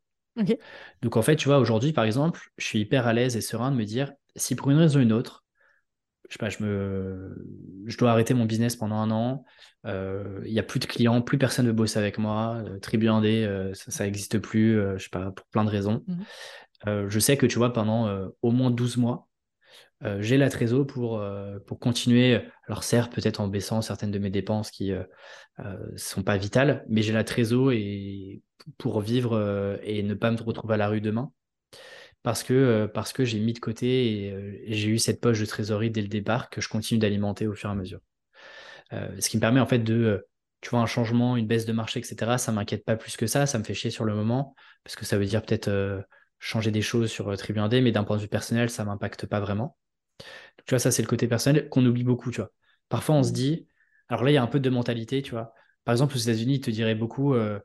Donc, en fait, tu vois, aujourd'hui, par exemple, je suis hyper à l'aise et serein de me dire, si pour une raison ou une autre, je sais pas, je, me... je dois arrêter mon business pendant un an, euh, il n'y a plus de clients, plus personne ne bosse avec moi, Tribu Indé, ça n'existe plus, je sais pas, pour plein de raisons. Mmh euh, je sais que tu vois, pendant euh, au moins 12 mois, euh, j'ai la trésor pour, pour continuer. Alors certes, peut-être en baissant certaines de mes dépenses qui ne sont pas vitales, mais j'ai la trésor et pour vivre et ne pas me retrouver à la rue demain. Parce que, que j'ai mis de côté et, j'ai eu cette poche de trésorerie dès le départ que je continue d'alimenter au fur et à mesure. ce qui me permet en fait de, tu vois, un changement, une baisse de marché, etc. Ça m'inquiète pas plus que ça. Ça me fait chier sur le moment parce que ça veut dire peut-être changer des choses sur euh, Tribune D, mais d'un point de vue personnel, ça m'impacte pas vraiment. tu vois, ça, c'est le côté personnel qu'on oublie beaucoup, tu vois. Parfois, on se mmh. dit, alors là, il y a un peu de mentalité, tu vois. Par exemple, aux États-Unis, ils te diraient beaucoup, euh,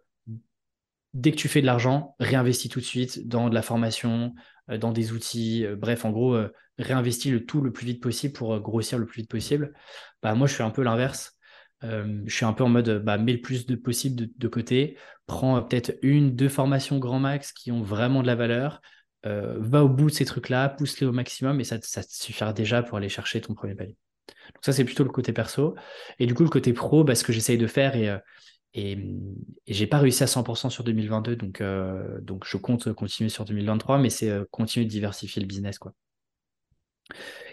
dès que tu fais de l'argent, réinvestis tout de suite dans de la formation, euh, dans des outils, bref, en gros, réinvestis le tout le plus vite possible pour grossir le plus vite possible. Bah, moi, je fais un peu l'inverse. Je suis un peu en mode, bah, mets le plus de possible de, côté, prends peut-être une, deux formations grand max qui ont vraiment de la valeur, va au bout de ces trucs-là, pousse-les au maximum et ça, ça te suffira déjà pour aller chercher ton premier palier. Donc ça, c'est plutôt le côté perso. Et du coup, le côté pro, bah, ce que j'essaye de faire, et, et, et j'ai pas réussi à 100% sur 2022, donc, euh, donc je compte continuer sur 2023, mais c'est euh, continuer de diversifier le business. Quoi.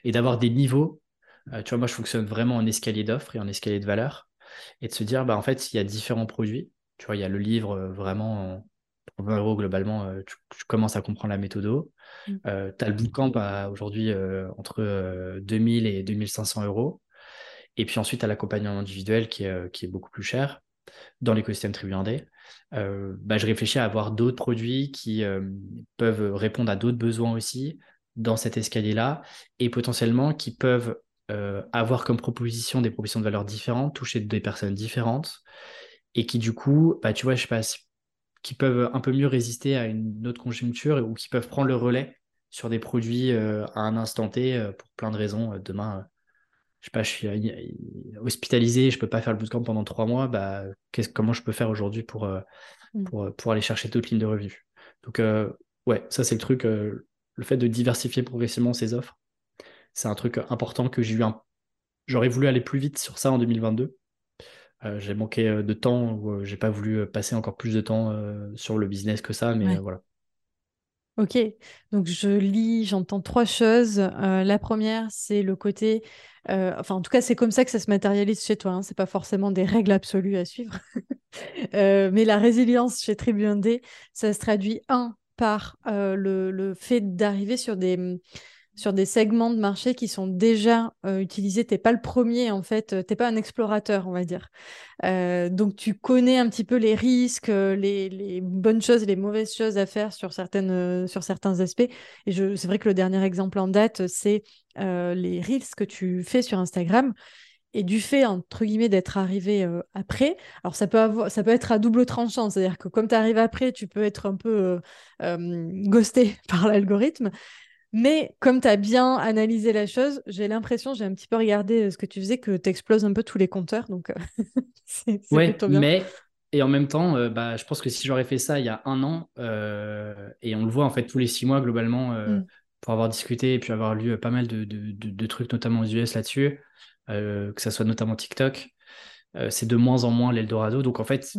Et d'avoir des niveaux. Euh, tu vois, moi, je fonctionne vraiment en escalier d'offres et en escalier de valeur. Et de se dire, bah, en fait, il y a différents produits. Tu vois, il y a le livre vraiment pour 20 euros globalement, tu, commences à comprendre la méthode. Mmh. tu as le bootcamp aujourd'hui entre 2000 et 2500 euros. Et puis ensuite, tu as l'accompagnement individuel qui est, qui est beaucoup plus cher dans l'écosystème Tribu euh, bah, je réfléchis à avoir d'autres produits qui euh, peuvent répondre à d'autres besoins aussi dans cet escalier-là et potentiellement qui peuvent euh, avoir comme proposition des propositions de valeur différentes, toucher des personnes différentes et qui du coup, bah, tu vois, je sais pas, qui peuvent un peu mieux résister à une autre conjoncture ou qui peuvent prendre le relais sur des produits à un instant T pour plein de raisons. Demain, je sais pas, je suis euh, hospitalisé, je peux pas faire le bootcamp pendant trois mois, bah, comment je peux faire aujourd'hui pour, euh, mm. pour, euh, pour, aller chercher d'autres lignes de revenus? Donc, ouais, ça, c'est le truc, le fait de diversifier progressivement ses offres, c'est un truc important que j'ai eu un. J'aurais voulu aller plus vite sur ça en 2022. j'ai manqué de temps, ou j'ai pas voulu passer encore plus de temps sur le business que ça, mais voilà. Ok, donc je lis, j'entends trois choses. la première, c'est le côté euh, enfin, en tout cas, c'est comme ça que ça se matérialise chez toi. Hein. C'est pas forcément des règles absolues à suivre. <laughs> Euh, mais la résilience chez Tribu D, ça se traduit, un, par euh, le, le, fait d'arriver sur des, sur des segments de marché qui sont déjà euh, utilisés. Tu n'es pas le premier, en fait. Tu n'es pas un explorateur, on va dire. Euh, donc, tu connais un petit peu les risques, euh, les, bonnes choses, les mauvaises choses à faire sur, certaines, sur certains aspects. Et c'est vrai que le dernier exemple en date, c'est les reels que tu fais sur Instagram. Et du fait, entre guillemets, d'être arrivé après, alors ça peut, ça peut être à double tranchant, c'est-à-dire que comme tu arrives après, tu peux être un peu ghosté <laughs> par l'algorithme, mais comme tu as bien analysé la chose, j'ai l'impression, j'ai un petit peu regardé euh, ce que tu faisais, que tu exploses un peu tous les compteurs. Donc, euh, <laughs> c'est plutôt bien. Mais, et en même temps, euh, bah, je pense que si j'aurais fait ça il y a un an, et on le voit en fait tous les six mois globalement, mm. pour avoir discuté et puis avoir lu pas mal de, de, de, trucs, notamment aux US là-dessus, que ça soit notamment TikTok, c'est de moins en moins l'Eldorado. Donc en fait,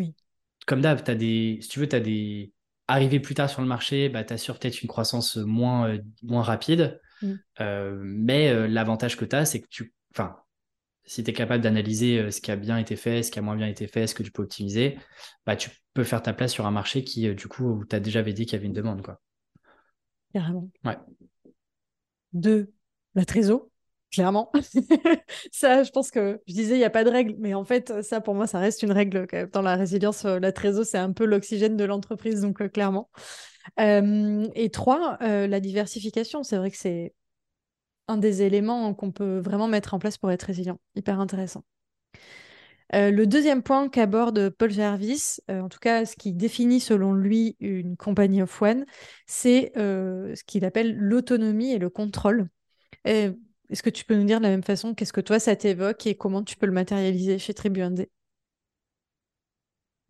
comme d'hab, si tu veux, tu as des arriver plus tard sur le marché, bah, tu assures peut-être une croissance moins, euh, moins rapide. Mm. Euh, mais euh, l'avantage que tu as, c'est que tu. Enfin, si tu es capable d'analyser ce qui a bien été fait, ce qui a moins bien été fait, ce que tu peux optimiser, bah, tu peux faire ta place sur un marché qui, du coup, où tu as déjà dit qu'il y avait une demande. Quoi. Carrément. Ouais. Deux, la trésor clairement. <laughs> ça, je pense que je disais, il n'y a pas de règle, mais en fait, ça, pour moi, ça reste une règle. Dans la résilience, euh, la trésor, c'est un peu l'oxygène de l'entreprise, donc euh, clairement. Euh, et trois, la diversification. C'est vrai que c'est un des éléments qu'on peut vraiment mettre en place pour être résilient. Hyper intéressant. le deuxième point qu'aborde Paul Jarvis, en tout cas ce qui définit selon lui une compagnie of one, c'est ce qu'il appelle l'autonomie et le contrôle. Est-ce que tu peux nous dire de la même façon qu'est-ce que toi ça t'évoque et comment tu peux le matérialiser chez Tribu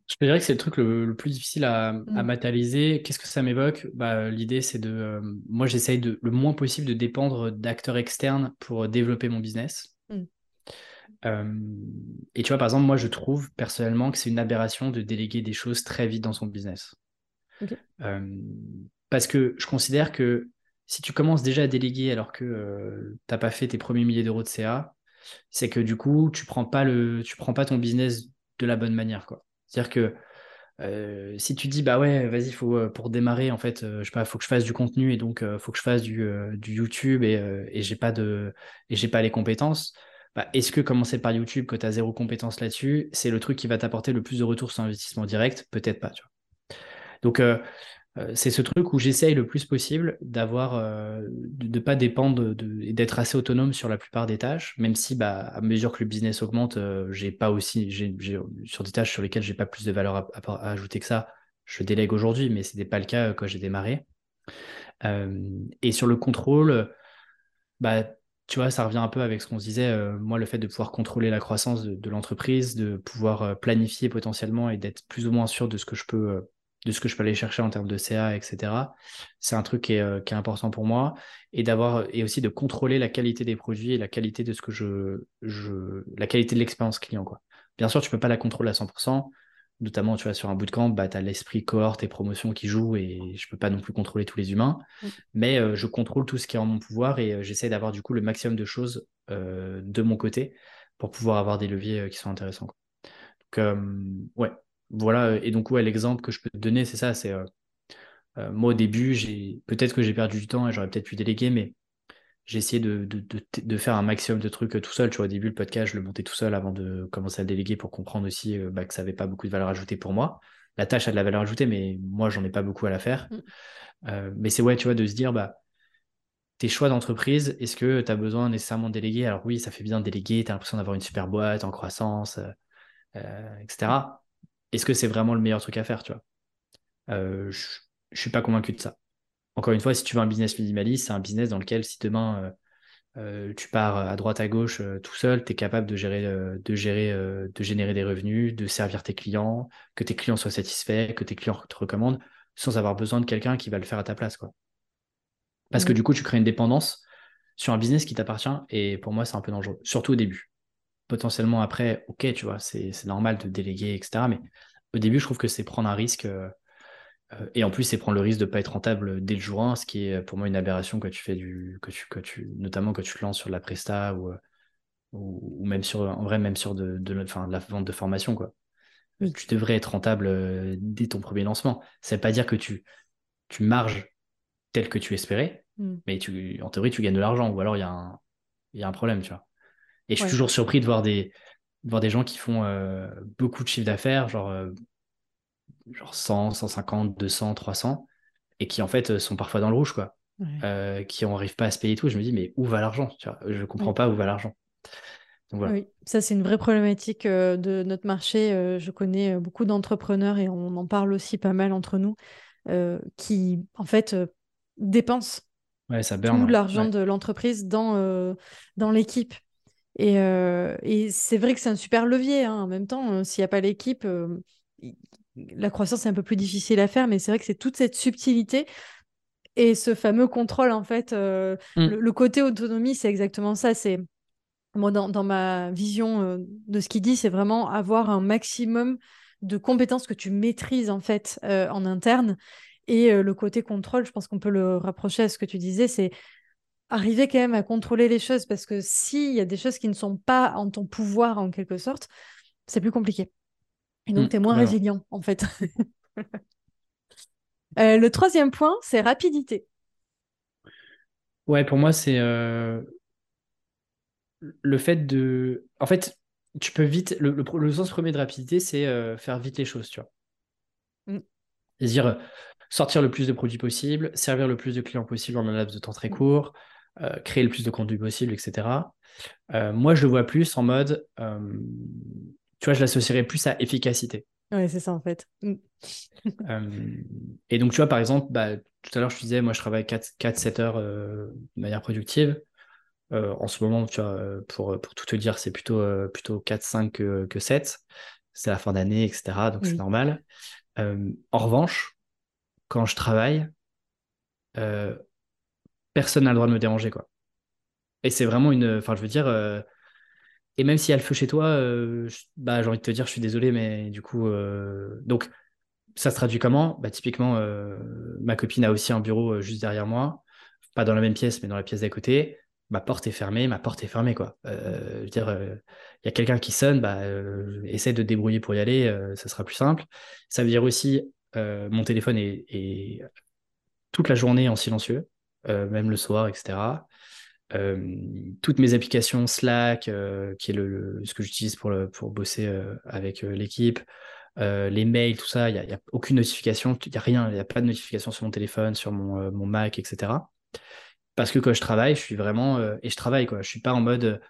je dirais que c'est le truc le, plus difficile à, mm. matérialiser. Qu'est-ce que ça m'évoque? Bah, L'idée, c'est de. Euh, moi, j'essaye de, le moins possible de dépendre d'acteurs externes pour développer mon business. Mm. Euh, et tu vois, par exemple, moi, je trouve personnellement que c'est une aberration de déléguer des choses très vite dans son business. Euh, parce que je considère que si tu commences déjà à déléguer alors que euh, tu n'as pas fait tes premiers milliers d'euros de CA, c'est que du coup, tu prends prends pas ton business de la bonne manière. C'est-à-dire que euh, si tu dis bah ouais, vas-y, euh, pour démarrer en fait, je sais pas, faut que je fasse du contenu et donc faut que je fasse du, YouTube et, et j'ai pas pas les compétences. Bah, est-ce que commencer par YouTube, que tu as zéro compétence là-dessus, c'est le truc qui va t'apporter le plus de retour sur investissement direct? Peut-être pas. Tu. Donc, euh, c'est ce truc où j'essaye le plus possible d'avoir, euh, de ne pas dépendre et d'être assez autonome sur la plupart des tâches, même si bah, à mesure que le business augmente, euh, j'ai pas aussi, sur des tâches sur lesquelles j'ai pas plus de valeur à, ajouter que ça, je délègue aujourd'hui, mais ce n'était pas le cas quand j'ai démarré. et sur le contrôle, bah, tu vois, ça revient un peu avec ce qu'on se disait, moi, le fait de pouvoir contrôler la croissance de, l'entreprise, de pouvoir planifier potentiellement et d'être plus ou moins sûr de ce que je peux, de ce que je peux aller chercher en termes de CA, etc. C'est un truc qui est, qui est, important pour moi. Et d'avoir et aussi de contrôler la qualité des produits et la qualité de ce que je, je la qualité de l'expérience client, quoi. Bien sûr, tu peux pas la contrôler à 100% notamment tu vois sur un bootcamp bah, tu as l'esprit cohorte et promotion qui joue et je peux pas non plus contrôler tous les humains. Mais euh, je contrôle tout ce qui est en mon pouvoir et euh, j'essaie d'avoir du coup le maximum de choses euh, de mon côté pour pouvoir avoir des leviers qui sont intéressants donc ouais voilà et donc ouais l'exemple que je peux te donner c'est ça c'est moi au début j'ai peut-être que j'ai perdu du temps et j'aurais peut-être pu déléguer mais j'ai essayé de, de, de, faire un maximum de trucs tout seul. Tu vois, au début, le podcast, je le montais tout seul avant de commencer à le déléguer pour comprendre aussi euh, bah, que ça n'avait pas beaucoup de valeur ajoutée pour moi. La tâche a de la valeur ajoutée, mais moi, j'en ai pas beaucoup à la faire. Mm. Euh, mais c'est ouais, tu vois, de se dire, bah, tes choix d'entreprise, est-ce que tu as besoin nécessairement de déléguer? Alors oui, ça fait bien de déléguer, tu as l'impression d'avoir une super boîte en croissance, euh, etc. Est-ce que c'est vraiment le meilleur truc à faire, tu vois? Je ne suis pas convaincu de ça encore une fois, si tu veux un business minimaliste, c'est un business dans lequel si demain euh, euh, tu pars à droite à gauche euh, tout seul, tu es capable de gérer, de gérer, de générer des revenus, de servir tes clients, que tes clients soient satisfaits, que tes clients te recommandent, sans avoir besoin de quelqu'un qui va le faire à ta place. Quoi. Parce que du coup, tu crées une dépendance sur un business qui t'appartient, et pour moi, c'est un peu dangereux, surtout au début. Potentiellement après, ok, tu vois, c'est normal de déléguer, etc. Mais au début, je trouve que c'est prendre un risque euh, et en plus, c'est prendre le risque de ne pas être rentable dès le jour 1, ce qui est pour moi une aberration quand tu fais du, que tu, que tu, notamment quand tu te lances sur de la presta ou, euh, ou, même sur, en vrai, même sur de, de, de la vente de formation, quoi. Tu devrais être rentable euh, dès ton premier lancement. Ça ne veut pas dire que tu, tu marges tel que tu espérais, mm. mais tu, en théorie, tu gagnes de l'argent, ou alors il y, a un, y a un problème, tu vois. Et je suis toujours surpris de voir des, voir des gens qui font beaucoup de chiffre d'affaires, genre genre 100, 150, 200, 300, et qui en fait sont parfois dans le rouge, quoi. Euh, qui n'arrivent pas à se payer tout. Je me dis, mais où va l'argent? Je ne comprends pas où va l'argent. Oui, ça c'est une vraie problématique euh, de notre marché. Euh, je connais beaucoup d'entrepreneurs et on en parle aussi pas mal entre nous qui en fait dépensent ouais, ça tout l'argent de l'entreprise dans, dans l'équipe. Et, et c'est vrai que c'est un super levier. Hein. En même temps, s'il n'y a pas l'équipe, la croissance est un peu plus difficile à faire, mais c'est vrai que c'est toute cette subtilité et ce fameux contrôle, en fait. Euh, mm. le, côté autonomie, c'est exactement ça. C'est moi, dans, ma vision euh, de ce qu'il dit, c'est vraiment avoir un maximum de compétences que tu maîtrises, en fait, euh, en interne. Et le côté contrôle, je pense qu'on peut le rapprocher à ce que tu disais, c'est arriver quand même à contrôler les choses parce que s'il y a des choses qui ne sont pas en ton pouvoir, en quelque sorte, c'est plus compliqué. Et donc, mm, tu es moins résilient, en fait. <laughs> Euh, le troisième point, c'est rapidité. Ouais, pour moi, c'est euh, le fait de. En fait, tu peux vite. Le, sens premier de rapidité, c'est euh, faire vite les choses, tu vois. Mm. C'est-à-dire sortir le plus de produits possible, servir le plus de clients possible en un laps de temps très mm. Court, créer le plus de contenu possible, etc. moi, je le vois plus en mode tu vois, je l'associerais plus à efficacité. Oui, c'est ça en fait. Mm. Euh, et donc, tu vois, par exemple, bah, tout à l'heure, je te disais, moi, je travaille 4-7 heures euh, de manière productive. Euh, en ce moment, tu vois, pour, pour tout te dire, c'est plutôt, plutôt 4-5 que, que 7. C'est la fin d'année, etc. Donc, c'est normal. en revanche, quand je travaille, personne n'a le droit de me déranger, quoi. Et c'est vraiment une. Enfin, je veux dire et même s'il y a le feu chez toi, euh, bah, j'ai envie de te dire, je suis désolé, mais du coup, euh, donc ça se traduit comment? Bah, Typiquement, euh, ma copine a aussi un bureau juste derrière moi, pas dans la même pièce, mais dans la pièce d'à côté. Ma porte est fermée, ma porte est fermée, quoi. je veux dire, il y a quelqu'un qui sonne, bah, essaie de te débrouiller pour y aller, ça sera plus simple. Ça veut dire aussi, mon téléphone est, toute la journée en silencieux, même le soir, etc. Euh, toutes mes applications Slack, euh, qui est le, ce que j'utilise pour, pour bosser euh, avec l'équipe, les mails, tout ça, il n'y a, aucune notification, il n'y a rien, il n'y a pas de notification sur mon téléphone, sur mon, mon, Mac, etc. Parce que quand je travaille, je suis vraiment. et je travaille, quoi. Je suis pas en mode.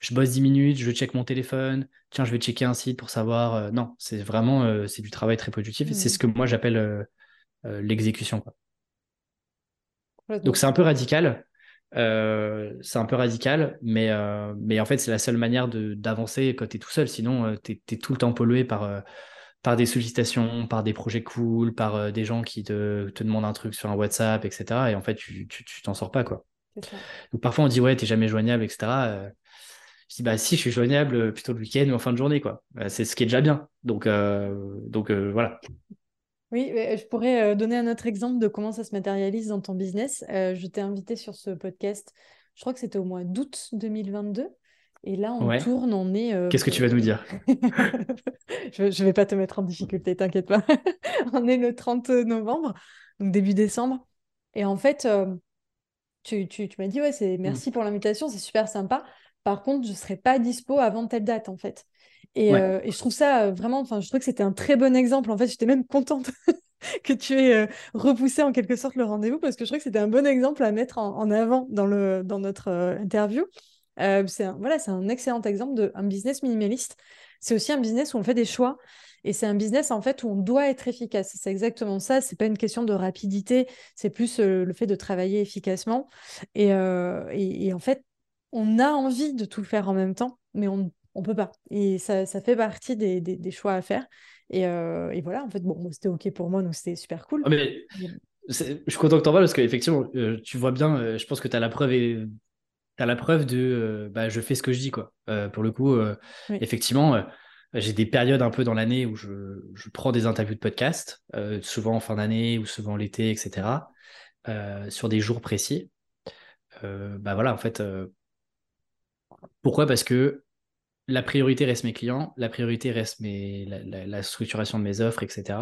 je bosse 10 minutes, je check mon téléphone, tiens, je vais checker un site pour savoir. non, c'est vraiment. c'est du travail très productif et c'est ce que moi j'appelle l'exécution. Donc c'est un peu radical. c'est un peu radical, mais, mais en fait, c'est la seule manière d'avancer quand tu es tout seul. Sinon, tu es, tout le temps pollué par, par des sollicitations, par des projets cool, par des gens qui te, te, demandent un truc sur un WhatsApp, etc. Et en fait, tu t'en sors pas. quoi. Donc parfois, on dit, ouais, t'es jamais joignable, etc. Je dis, bah si, je suis joignable plutôt le week-end ou en fin de journée. quoi. c'est ce qui est déjà bien. Donc, donc voilà. Oui, je pourrais donner un autre exemple de comment ça se matérialise dans ton business. Euh, je t'ai invité sur ce podcast, je crois que c'était au mois d'août 2022. Et là, on tourne, on est. Euh, Qu'est-ce que tu vas nous dire? <laughs> Je ne vais pas te mettre en difficulté, t'inquiète pas. <laughs> on est le 30 novembre, donc début décembre. Et en fait, tu, tu, tu m'as dit, ouais, c'est merci mmh. pour l'invitation, c'est super sympa. Par contre, je ne serai pas dispo avant telle date, en fait. Euh, et, je trouve ça euh, vraiment, enfin, je trouve que c'était un très bon exemple. En fait, j'étais même contente <laughs> que tu aies euh, repoussé en quelque sorte le rendez-vous parce que je trouve que c'était un bon exemple à mettre en, avant dans, le, dans notre interview. c'est un, voilà, c'est un excellent exemple d'un business minimaliste. C'est aussi un business où on fait des choix. Et c'est un business en fait où on doit être efficace. C'est exactement ça. C'est pas une question de rapidité. C'est plus le fait de travailler efficacement. Et, et, et, en fait, on a envie de tout faire en même temps, mais on on peut pas. Et ça, fait partie des, choix à faire. Euh, et, voilà, en fait, bon, c'était OK pour moi, donc c'était super cool. Ah, mais je suis content que tu en parles parce qu'effectivement, euh, tu vois bien, euh, je pense que tu as la preuve et as la preuve de bah, je fais ce que je dis. quoi. pour le coup, effectivement, j'ai des périodes un peu dans l'année où je, prends des interviews de podcast, souvent en fin d'année ou souvent l'été, etc., sur des jours précis. bah voilà, en fait, pourquoi? Parce que la priorité reste mes clients, la priorité reste mes, la, structuration de mes offres, etc.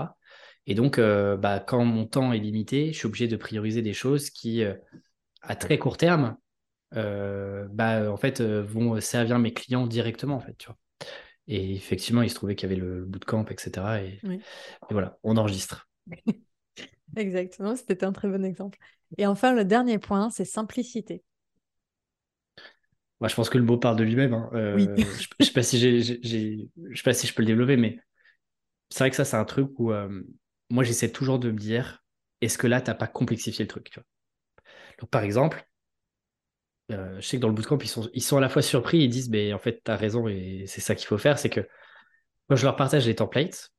Et donc, euh, bah, quand mon temps est limité, je suis obligé de prioriser des choses qui, euh, à très court terme, euh, bah, en fait, vont servir mes clients directement, en fait, tu vois. Et effectivement, il se trouvait qu'il y avait le, bootcamp, etc. Et, et voilà, on enregistre. <laughs> Exactement, c'était un très bon exemple. Et enfin, le dernier point, c'est simplicité je pense que le mot parle de lui-même. Hein. Euh, je ne sais, pas si sais pas si je peux le développer, mais c'est vrai que ça, c'est un truc où euh, moi, j'essaie toujours de me dire est-ce que là, tu n'as pas complexifié le truc Donc, par exemple, euh, je sais que dans le bootcamp, ils sont, ils sont à la fois surpris ils disent mais en fait, tu as raison et c'est ça qu'il faut faire. C'est que moi, je leur partage les templates.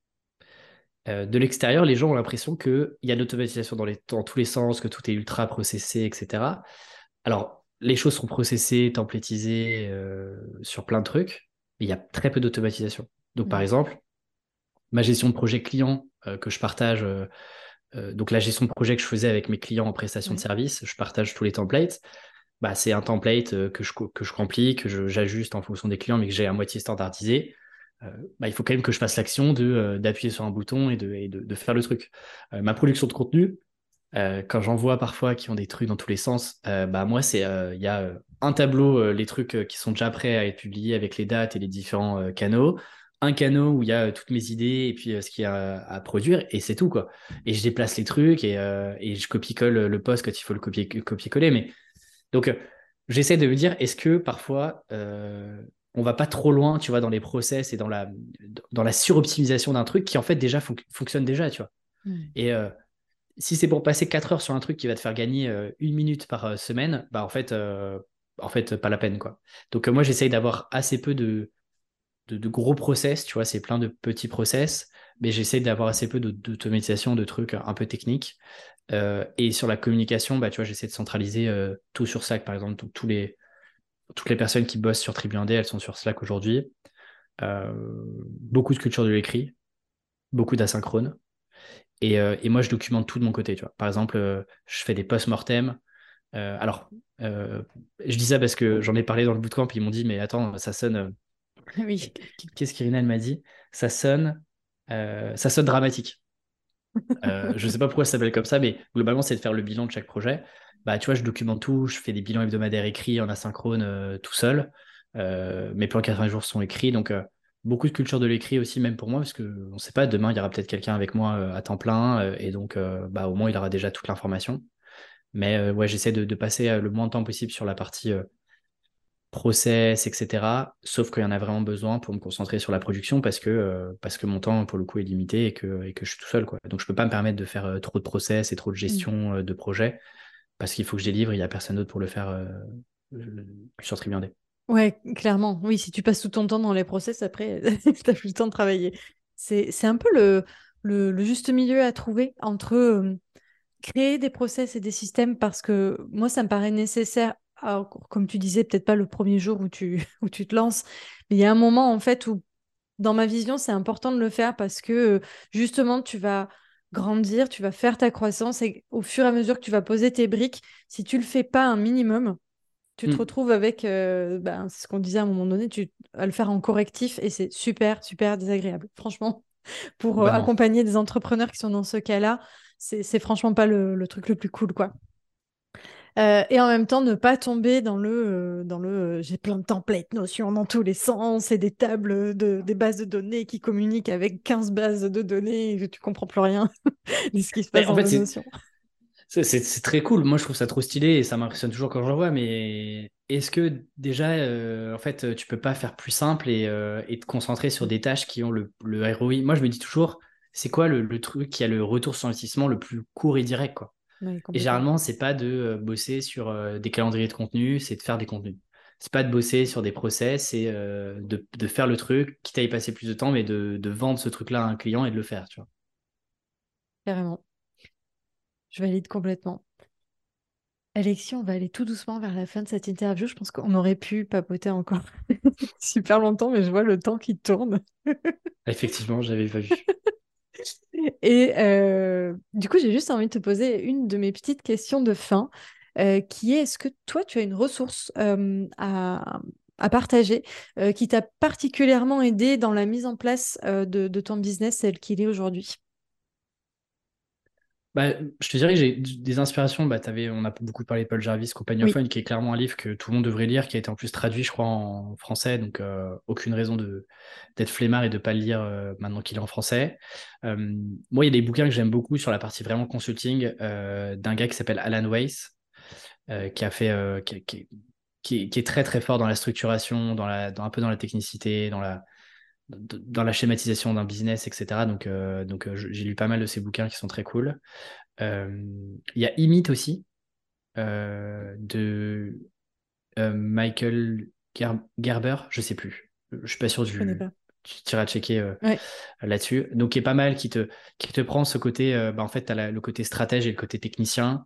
de l'extérieur, les gens ont l'impression qu'il y a de l'automatisation dans, dans tous les sens, que tout est ultra processé, etc. Alors, les choses sont processées, templétisées euh, sur plein de trucs, mais il y a très peu d'automatisation. Donc, par exemple, ma gestion de projet client euh, que je partage, euh, donc la gestion de projet que je faisais avec mes clients en prestation de service, je partage tous les templates. Bah, c'est un template que, je, que je remplis, que j'ajuste en fonction des clients, mais que j'ai à moitié standardisé. Bah, il faut quand même que je fasse l'action d'appuyer sur un bouton et de, de faire le truc. ma production de contenu, euh, quand j'en vois parfois qui ont des trucs dans tous les sens, euh, bah moi c'est euh, il y a un tableau les trucs qui sont déjà prêts à être publiés avec les dates et les différents canaux, un canot où il y a toutes mes idées et puis ce qu'il y a à, produire et c'est tout quoi. Et je déplace les trucs et, et je copie-colle le post quand il faut le copier copier-coller mais donc j'essaie de me dire est-ce que parfois on va pas trop loin, tu vois, dans les process et dans la, dans la suroptimisation d'un truc qui en fait déjà fonctionne déjà, tu vois. Mmh. Et si c'est pour passer 4 heures sur un truc qui va te faire gagner euh, une minute par euh, semaine, bah en fait, euh, en fait, pas la peine quoi. Donc moi j'essaye d'avoir assez peu de, de, gros process, tu vois, c'est plein de petits process, mais j'essaye d'avoir assez peu d'automatisation, de, trucs un peu techniques. et sur la communication, bah tu vois, j'essaie de centraliser tout sur Slack, par exemple, les toutes les personnes qui bossent sur Tribu elles sont sur Slack aujourd'hui. beaucoup de culture de l'écrit, beaucoup d'asynchrone. Euh, et, moi, je documente tout de mon côté. Tu vois. Par exemple, euh, je fais des post-mortem. Euh, alors, je dis ça parce que j'en ai parlé dans le bootcamp. Ils m'ont dit, mais attends, ça sonne. <laughs> Oui. Qu'est-ce qu'Irina m'a dit? Ça sonne, ça sonne dramatique. je ne sais pas pourquoi ça s'appelle comme ça, mais globalement, c'est de faire le bilan de chaque projet. Bah, tu vois, je documente tout. Je fais des bilans hebdomadaires écrits en asynchrone tout seul. mes plans 80 jours sont écrits. Donc, beaucoup de culture de l'écrit aussi, même pour moi, parce qu'on ne sait pas, demain, il y aura peut-être quelqu'un avec moi euh, à temps plein, euh, et donc euh, bah, au moins, il aura déjà toute l'information. Mais ouais, j'essaie de, passer le moins de temps possible sur la partie process, etc. Sauf qu'il y en a vraiment besoin pour me concentrer sur la production parce que, parce que mon temps, pour le coup, est limité et que, et que je suis tout seul. Quoi. Donc, je ne peux pas me permettre de faire trop de process et trop de mmh. gestion de projet parce qu'il faut que je délivre, il n'y a personne d'autre pour le faire sur Tribiandé. Ouais, clairement. Oui, si tu passes tout ton temps dans les process, après, <laughs> tu n'as plus le temps de travailler. C'est un peu le, le, juste milieu à trouver entre créer des process et des systèmes parce que moi, ça me paraît nécessaire. comme tu disais, peut-être pas le premier jour <laughs> où tu, te lances, mais il y a un moment en fait où, dans ma vision, c'est important de le faire parce que justement, tu vas grandir, tu vas faire ta croissance et au fur et à mesure que tu vas poser tes briques, si tu le fais pas un minimum, tu te mm. retrouves avec, euh, ben, c'est ce qu'on disait à un moment donné, tu vas le faire en correctif et c'est super, super désagréable. Franchement, <laughs> pour euh, accompagner des entrepreneurs qui sont dans ce cas-là, c'est franchement pas le, truc le plus cool, quoi. Euh, et en même temps, ne pas tomber dans le, dans le j'ai plein de templates, notions dans tous les sens et des tables, de, des bases de données qui communiquent avec 15 bases de données et que tu comprends plus rien <laughs> de ce qui se passe en dans fait, notions. C'est très cool. Moi, je trouve ça trop stylé et ça m'impressionne toujours quand je le vois. Mais est-ce que déjà, euh, en fait, tu peux pas faire plus simple et, euh, et, te concentrer sur des tâches qui ont le, le ROI Moi, je me dis toujours, c'est quoi le, truc qui a le retour sur investissement le plus court et direct quoi? Et généralement, c'est pas de euh, bosser sur des calendriers de contenu, c'est de faire des contenus. C'est pas de bosser sur des process, c'est de, de, faire le truc, quitte à y passer plus de temps, mais de, de vendre ce truc-là à un client et de le faire, tu vois? Carrément. Je valide complètement. Alexis, on va aller tout doucement vers la fin de cette interview. Je pense qu'on aurait pu papoter encore <laughs> super longtemps, mais je vois le temps qui tourne. <laughs> Effectivement, j'avais pas vu. <laughs> Et euh, du coup, j'ai juste envie de te poser une de mes petites questions de fin, euh, qui est est-ce que toi, tu as une ressource euh, à, partager qui t'a particulièrement aidé dans la mise en place de, de, ton business, tel qu'il est aujourd'hui? Bah, je te dirais que j'ai des inspirations. Bah, avais, on a beaucoup parlé de Paul Jarvis, Compagnophone, qui est clairement un livre que tout le monde devrait lire, qui a été en plus traduit, je crois, en français. Donc, euh, aucune raison d'être flemmard et de ne pas le lire euh, maintenant qu'il est en français. Euh, moi, il y a des bouquins que j'aime beaucoup sur la partie vraiment consulting d'un gars qui s'appelle Alan Weiss, qui a fait. Qui, qui, qui, est très très fort dans la structuration, dans la, dans, un peu dans la technicité, dans la, dans la schématisation d'un business, etc. Donc, euh, donc euh, j'ai lu pas mal de ces bouquins qui sont très cool. Euh, il y a Imit aussi, de Michael Gerber, je sais plus. Je suis pas sûr du. Tu iras checker là-dessus. Donc, qui est pas mal, qui te, qui te prend ce côté. bah, en fait, tu as le côté stratège et le côté technicien.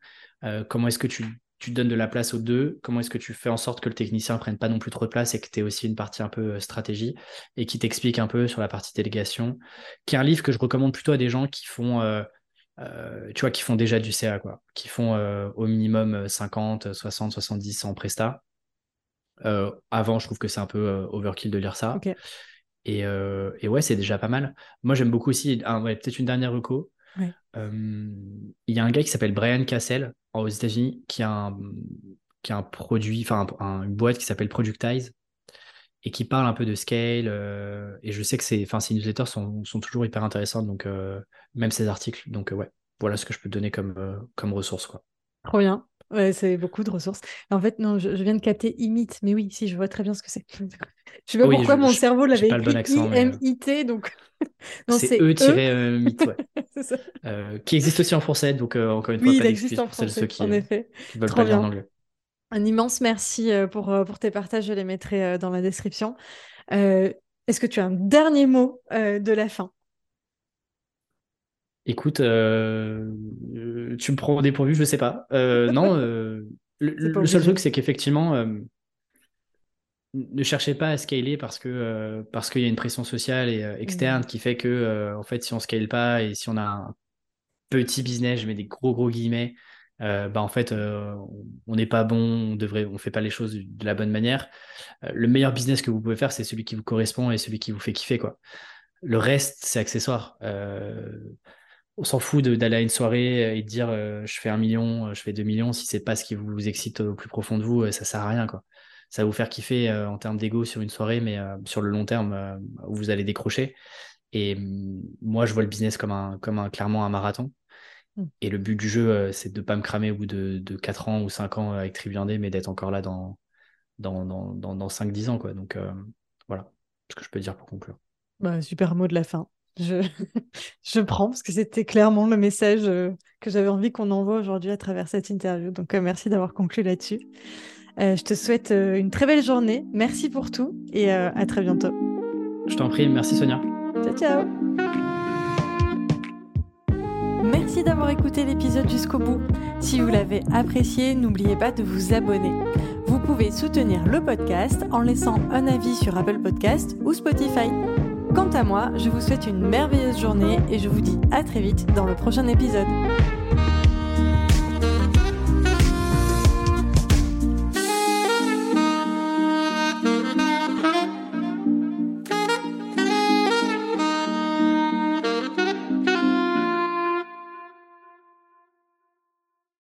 comment est-ce que tu tu donnes de la place aux deux Comment est-ce que tu fais en sorte que le technicien prenne pas non plus trop de place et que tu aies aussi une partie un peu euh, stratégie et qui t'explique un peu sur la partie délégation, qui est un livre que je recommande plutôt à des gens qui font, euh, euh, tu vois, qui font déjà du CA, quoi, qui font au minimum 50, 60, 70 en presta. avant, je trouve que c'est un peu overkill de lire ça. Et, et, ouais, c'est déjà pas mal. Moi, j'aime beaucoup aussi, peut-être une dernière reco. Il y a un gars qui s'appelle Brian Cassell aux États-Unis qui a un, qui a un produit, enfin une boîte qui s'appelle Productize et qui parle un peu de scale. Euh, et je sais que ces, newsletters sont, sont toujours hyper intéressantes, donc euh, même ces articles. Donc euh, ouais, voilà ce que je peux te donner comme, comme ressource. Quoi. Trop bien. Ouais, c'est beaucoup de ressources. En fait, non, je, viens de capter imite, mais oui, si, je vois très bien ce que c'est. Je sais pas pourquoi mon cerveau l'avait écrit I-M-I-T, donc... <laughs> c'est E-MIT, ouais. <laughs> euh, qui existe aussi en français, donc euh, encore une fois, oui, pas il existe en français, ceux qui, en effet. qui veulent pas lire en anglais. Un immense merci euh, pour, euh, pour tes partages, je les mettrai dans la description. Est-ce que tu as un dernier mot de la fin? Écoute, euh, tu me prends au dépourvu, je ne sais pas. Euh, non, euh, <laughs> le, seul truc, c'est qu'effectivement, ne cherchez pas à scaler parce que parce qu'il y a une pression sociale et externe qui fait que, en fait, si on scale pas et si on a un petit business, je mets des gros gros guillemets, bah en fait, on n'est pas bon, on devrait, on fait pas les choses de la bonne manière. le meilleur business que vous pouvez faire, c'est celui qui vous correspond et celui qui vous fait kiffer, quoi. Le reste, c'est accessoire on s'en fout d'aller à une soirée et de dire euh, je fais un million, euh, je fais deux millions. Si c'est pas ce qui vous excite au plus profond de vous, euh, ça sert à rien. Quoi. Ça va vous faire kiffer en termes d'ego sur une soirée, mais sur le long terme, vous allez décrocher. Et mm, moi, je vois le business comme, un, comme un, clairement un marathon. Mm. Et le but du jeu, c'est de ne pas me cramer au bout de, de 4 ans ou 5 ans avec Triviandé, mais d'être encore là dans, dans, dans, dans, 5-10 ans. Quoi. Donc voilà ce que je peux dire pour conclure. Bah, super mot de la fin. Je, <laughs> je prends parce que c'était clairement le message que j'avais envie qu'on envoie aujourd'hui à travers cette interview. Donc, merci d'avoir conclu là-dessus. je te souhaite une très belle journée. Merci pour tout et à très bientôt. Je t'en prie. Merci, Sonia. Ciao, ciao. Merci d'avoir écouté l'épisode jusqu'au bout. Si vous l'avez apprécié, n'oubliez pas de vous abonner. Vous pouvez soutenir le podcast en laissant un avis sur Apple Podcast ou Spotify. Quant à moi, je vous souhaite une merveilleuse journée et je vous dis à très vite dans le prochain épisode.